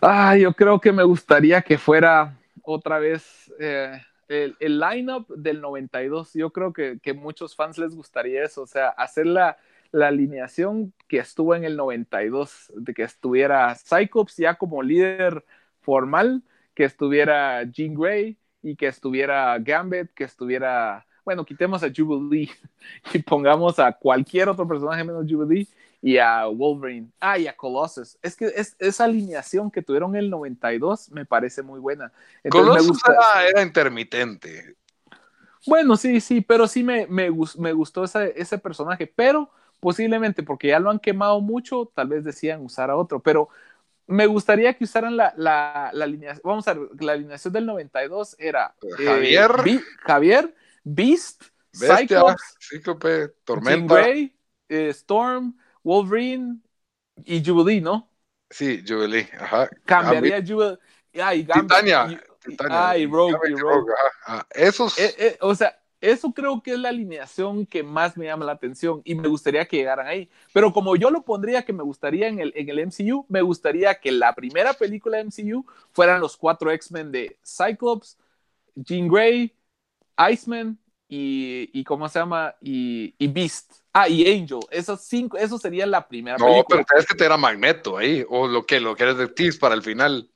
Speaker 3: Ah, yo creo que me gustaría que fuera otra vez eh, el, el lineup del 92. Yo creo que, que muchos fans les gustaría eso, o sea, hacer la, la alineación que estuvo en el 92, de que estuviera Cyclops ya como líder formal, que estuviera Jean Grey y que estuviera Gambit, que estuviera, bueno, quitemos a Jubilee y pongamos a cualquier otro personaje menos Jubilee y a Wolverine. Ah, y a Colossus. Es que es, esa alineación que tuvieron en el 92 me parece muy buena. Entonces me
Speaker 2: Colossus
Speaker 3: gusta.
Speaker 2: era, era intermitente.
Speaker 3: Bueno, sí, sí, pero sí me, me, me gustó ese, ese personaje, pero posiblemente porque ya lo han quemado mucho, tal vez decían usar a otro, pero me gustaría que usaran la, la, la alineación, vamos a ver, la alineación del 92 era
Speaker 2: Javier,
Speaker 3: eh, Bi- Javier, Beast,
Speaker 2: Bestia,
Speaker 3: Cyclops,
Speaker 2: Cíclope, Tormenta.
Speaker 3: Grey, eh, Storm, Wolverine y Jubilee, ¿no?
Speaker 2: Sí, Jubilee, ajá.
Speaker 3: Cambiaría Jubilee. Ay, Gambit,
Speaker 2: Titania,
Speaker 3: y-
Speaker 2: Titania,
Speaker 3: Ay, Rogue, y
Speaker 2: y
Speaker 3: Rogue.
Speaker 2: ajá, ajá. Esos,
Speaker 3: Eh, eh, o sea, eso creo que es la alineación que más me llama la atención y me gustaría que llegaran ahí. Pero como yo lo pondría que me gustaría en el, en el MCU, me gustaría que la primera película de MCU fueran los cuatro X-Men de Cyclops, Jean Grey, Iceman y, y ¿cómo se llama? Y, y Beast. Ah, y Angel. Esos cinco, eso sería la primera
Speaker 2: no,
Speaker 3: película.
Speaker 2: pero es que te era Magneto ahí, o lo que lo que eres de Tease para el final.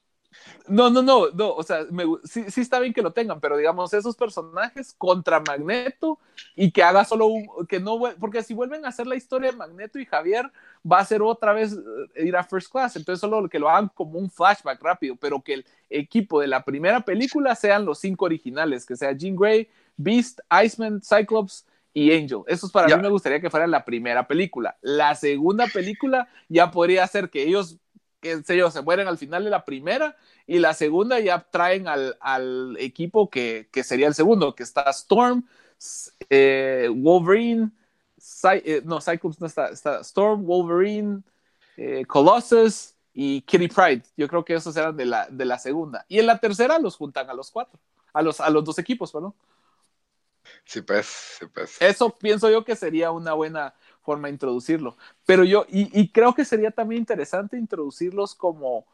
Speaker 3: No, no, no, no, o sea, me sí, sí está bien que lo tengan, pero digamos, esos personajes contra Magneto y que haga solo un, que no, porque si vuelven a hacer la historia de Magneto y Javier, va a ser otra vez eh, ir a First Class, entonces solo que lo hagan como un flashback rápido, pero que el equipo de la primera película sean los cinco originales, que sea Jean Grey, Beast, Iceman, Cyclops y Angel. Esos para
Speaker 2: Ya.
Speaker 3: mí me gustaría que fuera la primera película. La segunda película ya podría ser que ellos, qué sé yo, se mueren al final de la primera y la segunda ya traen al, al equipo que, que sería el segundo, que está Storm, eh, Wolverine, Cy- eh, no, Cyclops no está, está Storm, Wolverine, eh, Colossus y Kitty Pride. Yo creo que esos eran de la, de la segunda. Y en la tercera los juntan a los cuatro, a los, a los dos equipos, perdón.
Speaker 2: Sí, pues, sí, pues.
Speaker 3: Eso pienso yo que sería una buena forma de introducirlo. Pero yo, y, y creo que sería también interesante introducirlos como,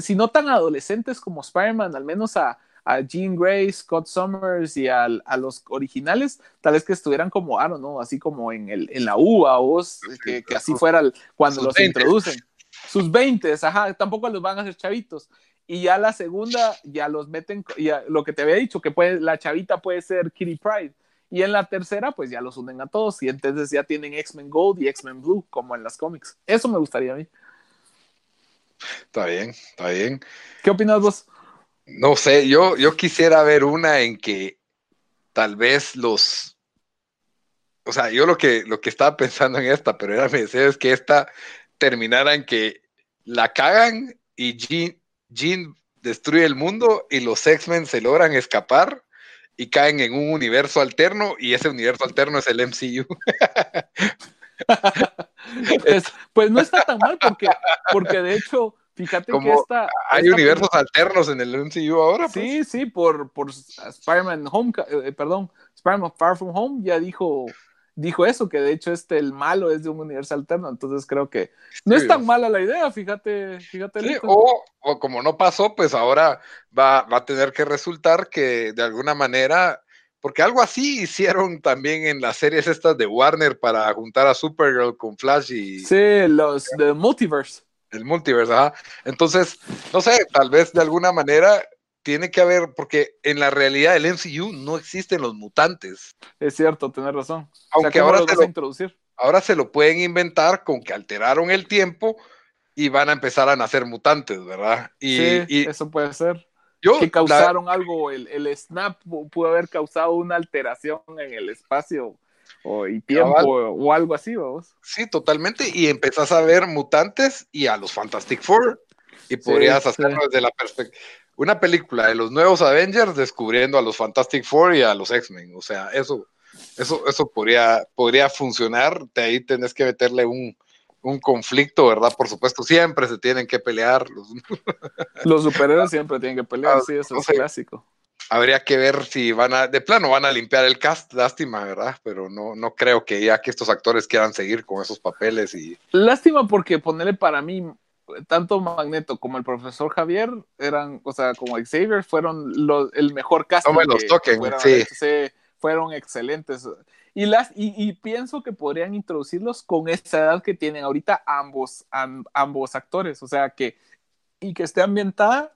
Speaker 3: si no tan adolescentes como Spider-Man, al menos a, a Jean Grey, Scott Summers y al- a, los originales, tal vez que estuvieran como, I don't know, así como en, el, en la UA o que, que así fuera el- cuando
Speaker 2: Sus
Speaker 3: los
Speaker 2: 20.
Speaker 3: introducen. Sus 20, ajá, tampoco los van a hacer chavitos. Y ya la segunda, ya los meten, ya lo que te había dicho, que puede, la chavita puede ser Kitty Pride. Y en la tercera, pues ya los unen a todos. Y entonces ya tienen X-Men Gold y X-Men Blue, como en las cómics. Eso me gustaría a mí.
Speaker 2: Está bien, está bien.
Speaker 3: ¿Qué opinas vos?
Speaker 2: No sé, yo, yo quisiera ver una en que tal vez los. O sea, yo lo que, lo que estaba pensando en esta, pero era mi deseo es que esta terminara en que la cagan y Jean, Jean destruye el mundo y los X-Men se logran escapar y caen en un universo alterno y ese universo alterno es el MCU.
Speaker 3: Es- pues no está tan mal porque, porque de hecho, fíjate que esta...
Speaker 2: Hay
Speaker 3: esta
Speaker 2: universos alternos en el MCU ahora. pues.
Speaker 3: Sí, sí, por, por Spider-Man Home, eh, perdón, Spider-Man Far From Home ya dijo, dijo eso, que de hecho este, el malo es de un universo alterno, entonces creo que no es tan mala la idea, fíjate, fíjate.
Speaker 2: Sí, o, o como no pasó, pues ahora va, va a tener que resultar que de alguna manera, porque algo así hicieron también en las series estas de Warner para juntar a Supergirl con Flash y
Speaker 3: Sí, los de Multiverse.
Speaker 2: el multiverse, ajá. Entonces, no sé, tal vez de alguna manera tiene que haber, porque en la realidad del MCU no existen los mutantes,
Speaker 3: Es cierto, tenés razón.
Speaker 2: aunque
Speaker 3: o sea, ¿cómo
Speaker 2: ahora se lo,
Speaker 3: introducir?
Speaker 2: ahora se lo pueden inventar con que alteraron el tiempo y van a empezar a nacer mutantes, ¿verdad? Y,
Speaker 3: sí,
Speaker 2: y
Speaker 3: eso puede ser.
Speaker 2: yo,
Speaker 3: que
Speaker 2: la-
Speaker 3: causaron algo, el, el snap pu- pudo haber causado una alteración en el espacio o, y tiempo
Speaker 2: Cabal.
Speaker 3: o, o algo así, vamos.
Speaker 2: Sí, totalmente. Y empezás a ver mutantes y a los Fantastic Four. Y podrías
Speaker 3: sí.
Speaker 2: hacerlo desde la perspectiva. Una película de los nuevos Avengers descubriendo a los Fantastic Four y a los X-Men. O sea, eso, eso, eso podría, podría funcionar. De ahí tenés que meterle un, un conflicto, ¿verdad? Por supuesto, siempre se tienen que pelear. Los-
Speaker 3: Los superhéroes siempre tienen que pelear,
Speaker 2: Ah,
Speaker 3: sí, eso
Speaker 2: no
Speaker 3: es
Speaker 2: sé.
Speaker 3: clásico.
Speaker 2: Habría que ver si van a, de plano van a limpiar el cast, lástima, ¿verdad? Pero no, no creo que ya que estos actores quieran seguir con esos papeles y
Speaker 3: Lástima porque ponerle para mí, tanto Magneto como el profesor Javier eran, o sea, como Xavier, fueron los, el mejor casting.
Speaker 2: No me los
Speaker 3: que-
Speaker 2: toquen,
Speaker 3: que fueron
Speaker 2: sí.
Speaker 3: excelentes. Y, las, y, y pienso que podrían introducirlos con esa edad que tienen ahorita ambos, am- ambos actores, o sea, que, y que esté ambientada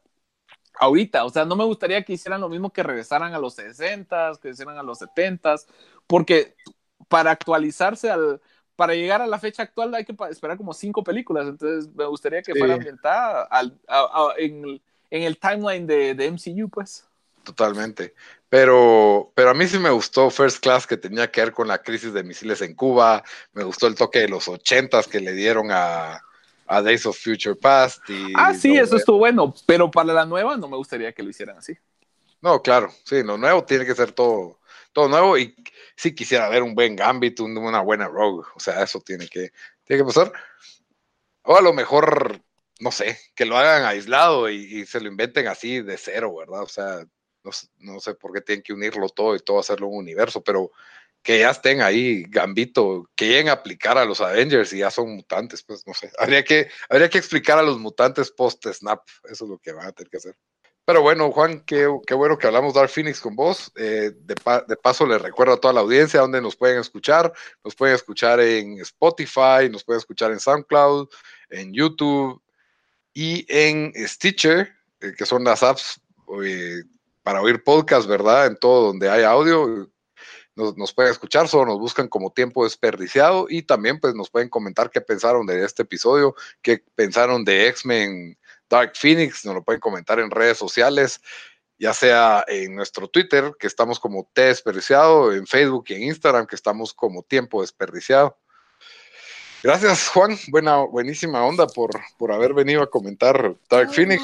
Speaker 3: ahorita, o sea, no me gustaría que hicieran lo mismo que regresaran a los 60, que hicieran a los 70, porque para actualizarse al, para llegar a la fecha actual hay que esperar como cinco películas, entonces me gustaría que
Speaker 2: Sí.
Speaker 3: fuera ambientada al- a- a- en, el- en el timeline de, de MCU, pues.
Speaker 2: totalmente. Pero, pero a mí sí me gustó First Class que tenía que ver con la crisis de misiles en Cuba. Me gustó el toque de los ochentas que le dieron a, a Days of Future Past. Y
Speaker 3: Ah, sí, eso estuvo bueno, pero para la nueva no me gustaría que lo hicieran así.
Speaker 2: No, claro, sí, lo nuevo tiene que ser todo, todo nuevo y sí quisiera ver un buen Gambit, un- una buena Rogue, o sea, eso tiene que, tiene que pasar. O a lo mejor, no sé, que lo hagan aislado y, se lo inventen así de cero, ¿verdad? O sea, no, no sé por qué tienen que unirlo todo y todo hacerlo un universo, pero que ya estén ahí Gambito, que lleguen a aplicar a los Avengers y ya son mutantes, pues no sé. Habría que, habría que explicar a los mutantes post-snap, eso es lo que van a tener que hacer. Pero bueno, Juan, qué, bueno que hablamos Dark Phoenix con vos. Eh, de, pa- de paso, les recuerdo a toda la audiencia donde nos pueden escuchar. Nos pueden escuchar en Spotify, nos pueden escuchar en SoundCloud, en YouTube y en Stitcher, eh, que son las apps eh, para oír podcast, ¿verdad? En todo donde hay audio. Nos, nos pueden escuchar, solo nos buscan como tiempo desperdiciado y también pues nos pueden comentar qué pensaron de este episodio, qué pensaron de X-Men Dark Phoenix, nos lo pueden comentar en redes sociales, ya sea en nuestro Twitter, que estamos como T desperdiciado, en Facebook y en Instagram, que estamos como Tiempo desperdiciado. Gracias, Juan. Buena, buenísima onda por, por haber venido a comentar Dark Phoenix.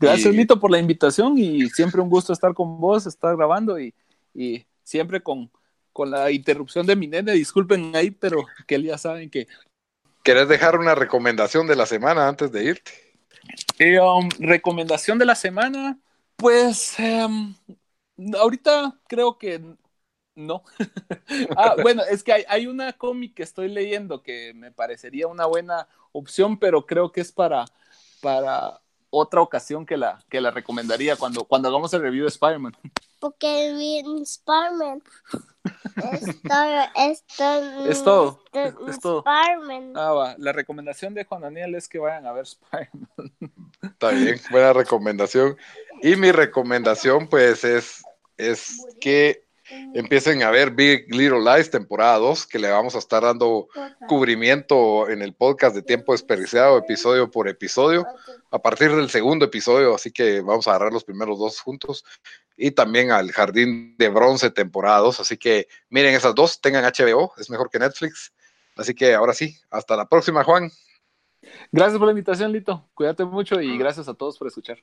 Speaker 3: Gracias,
Speaker 2: Y-
Speaker 3: Lito, por la invitación y siempre un gusto estar con vos, estar grabando y, y siempre con, con la interrupción de mi nene. Disculpen ahí, pero que ya saben que
Speaker 2: ¿Querés dejar una recomendación de la semana antes de irte?
Speaker 3: Eh, um, recomendación de la semana, pues em, ahorita creo que no. ah, bueno, es que hay, hay una cómic que estoy leyendo que me parecería una buena opción, pero creo que es para, para otra ocasión que la, que la recomendaría cuando, cuando hagamos el review de Spider-Man.
Speaker 4: Porque vi Spider-Man. Esto, esto,
Speaker 3: Es todo, es todo.
Speaker 4: Spider-Man.
Speaker 3: Ah, va. La recomendación de Juan Daniel es que vayan a ver Spider-Man.
Speaker 2: Está bien, buena recomendación. Y mi recomendación, pues, es, es que empiecen a ver Big Little Lies temporada 2, que le vamos a estar dando cubrimiento en el podcast de tiempo desperdiciado, episodio por episodio, a partir del segundo episodio, así que vamos a agarrar los primeros dos juntos, y también al Jardín de Bronce temporada 2, así que miren esas dos, tengan HBO, es mejor que Netflix. Así que ahora sí, hasta la próxima, Juan.
Speaker 3: Gracias por la invitación, Lito. Cuídate mucho y gracias a todos por escuchar.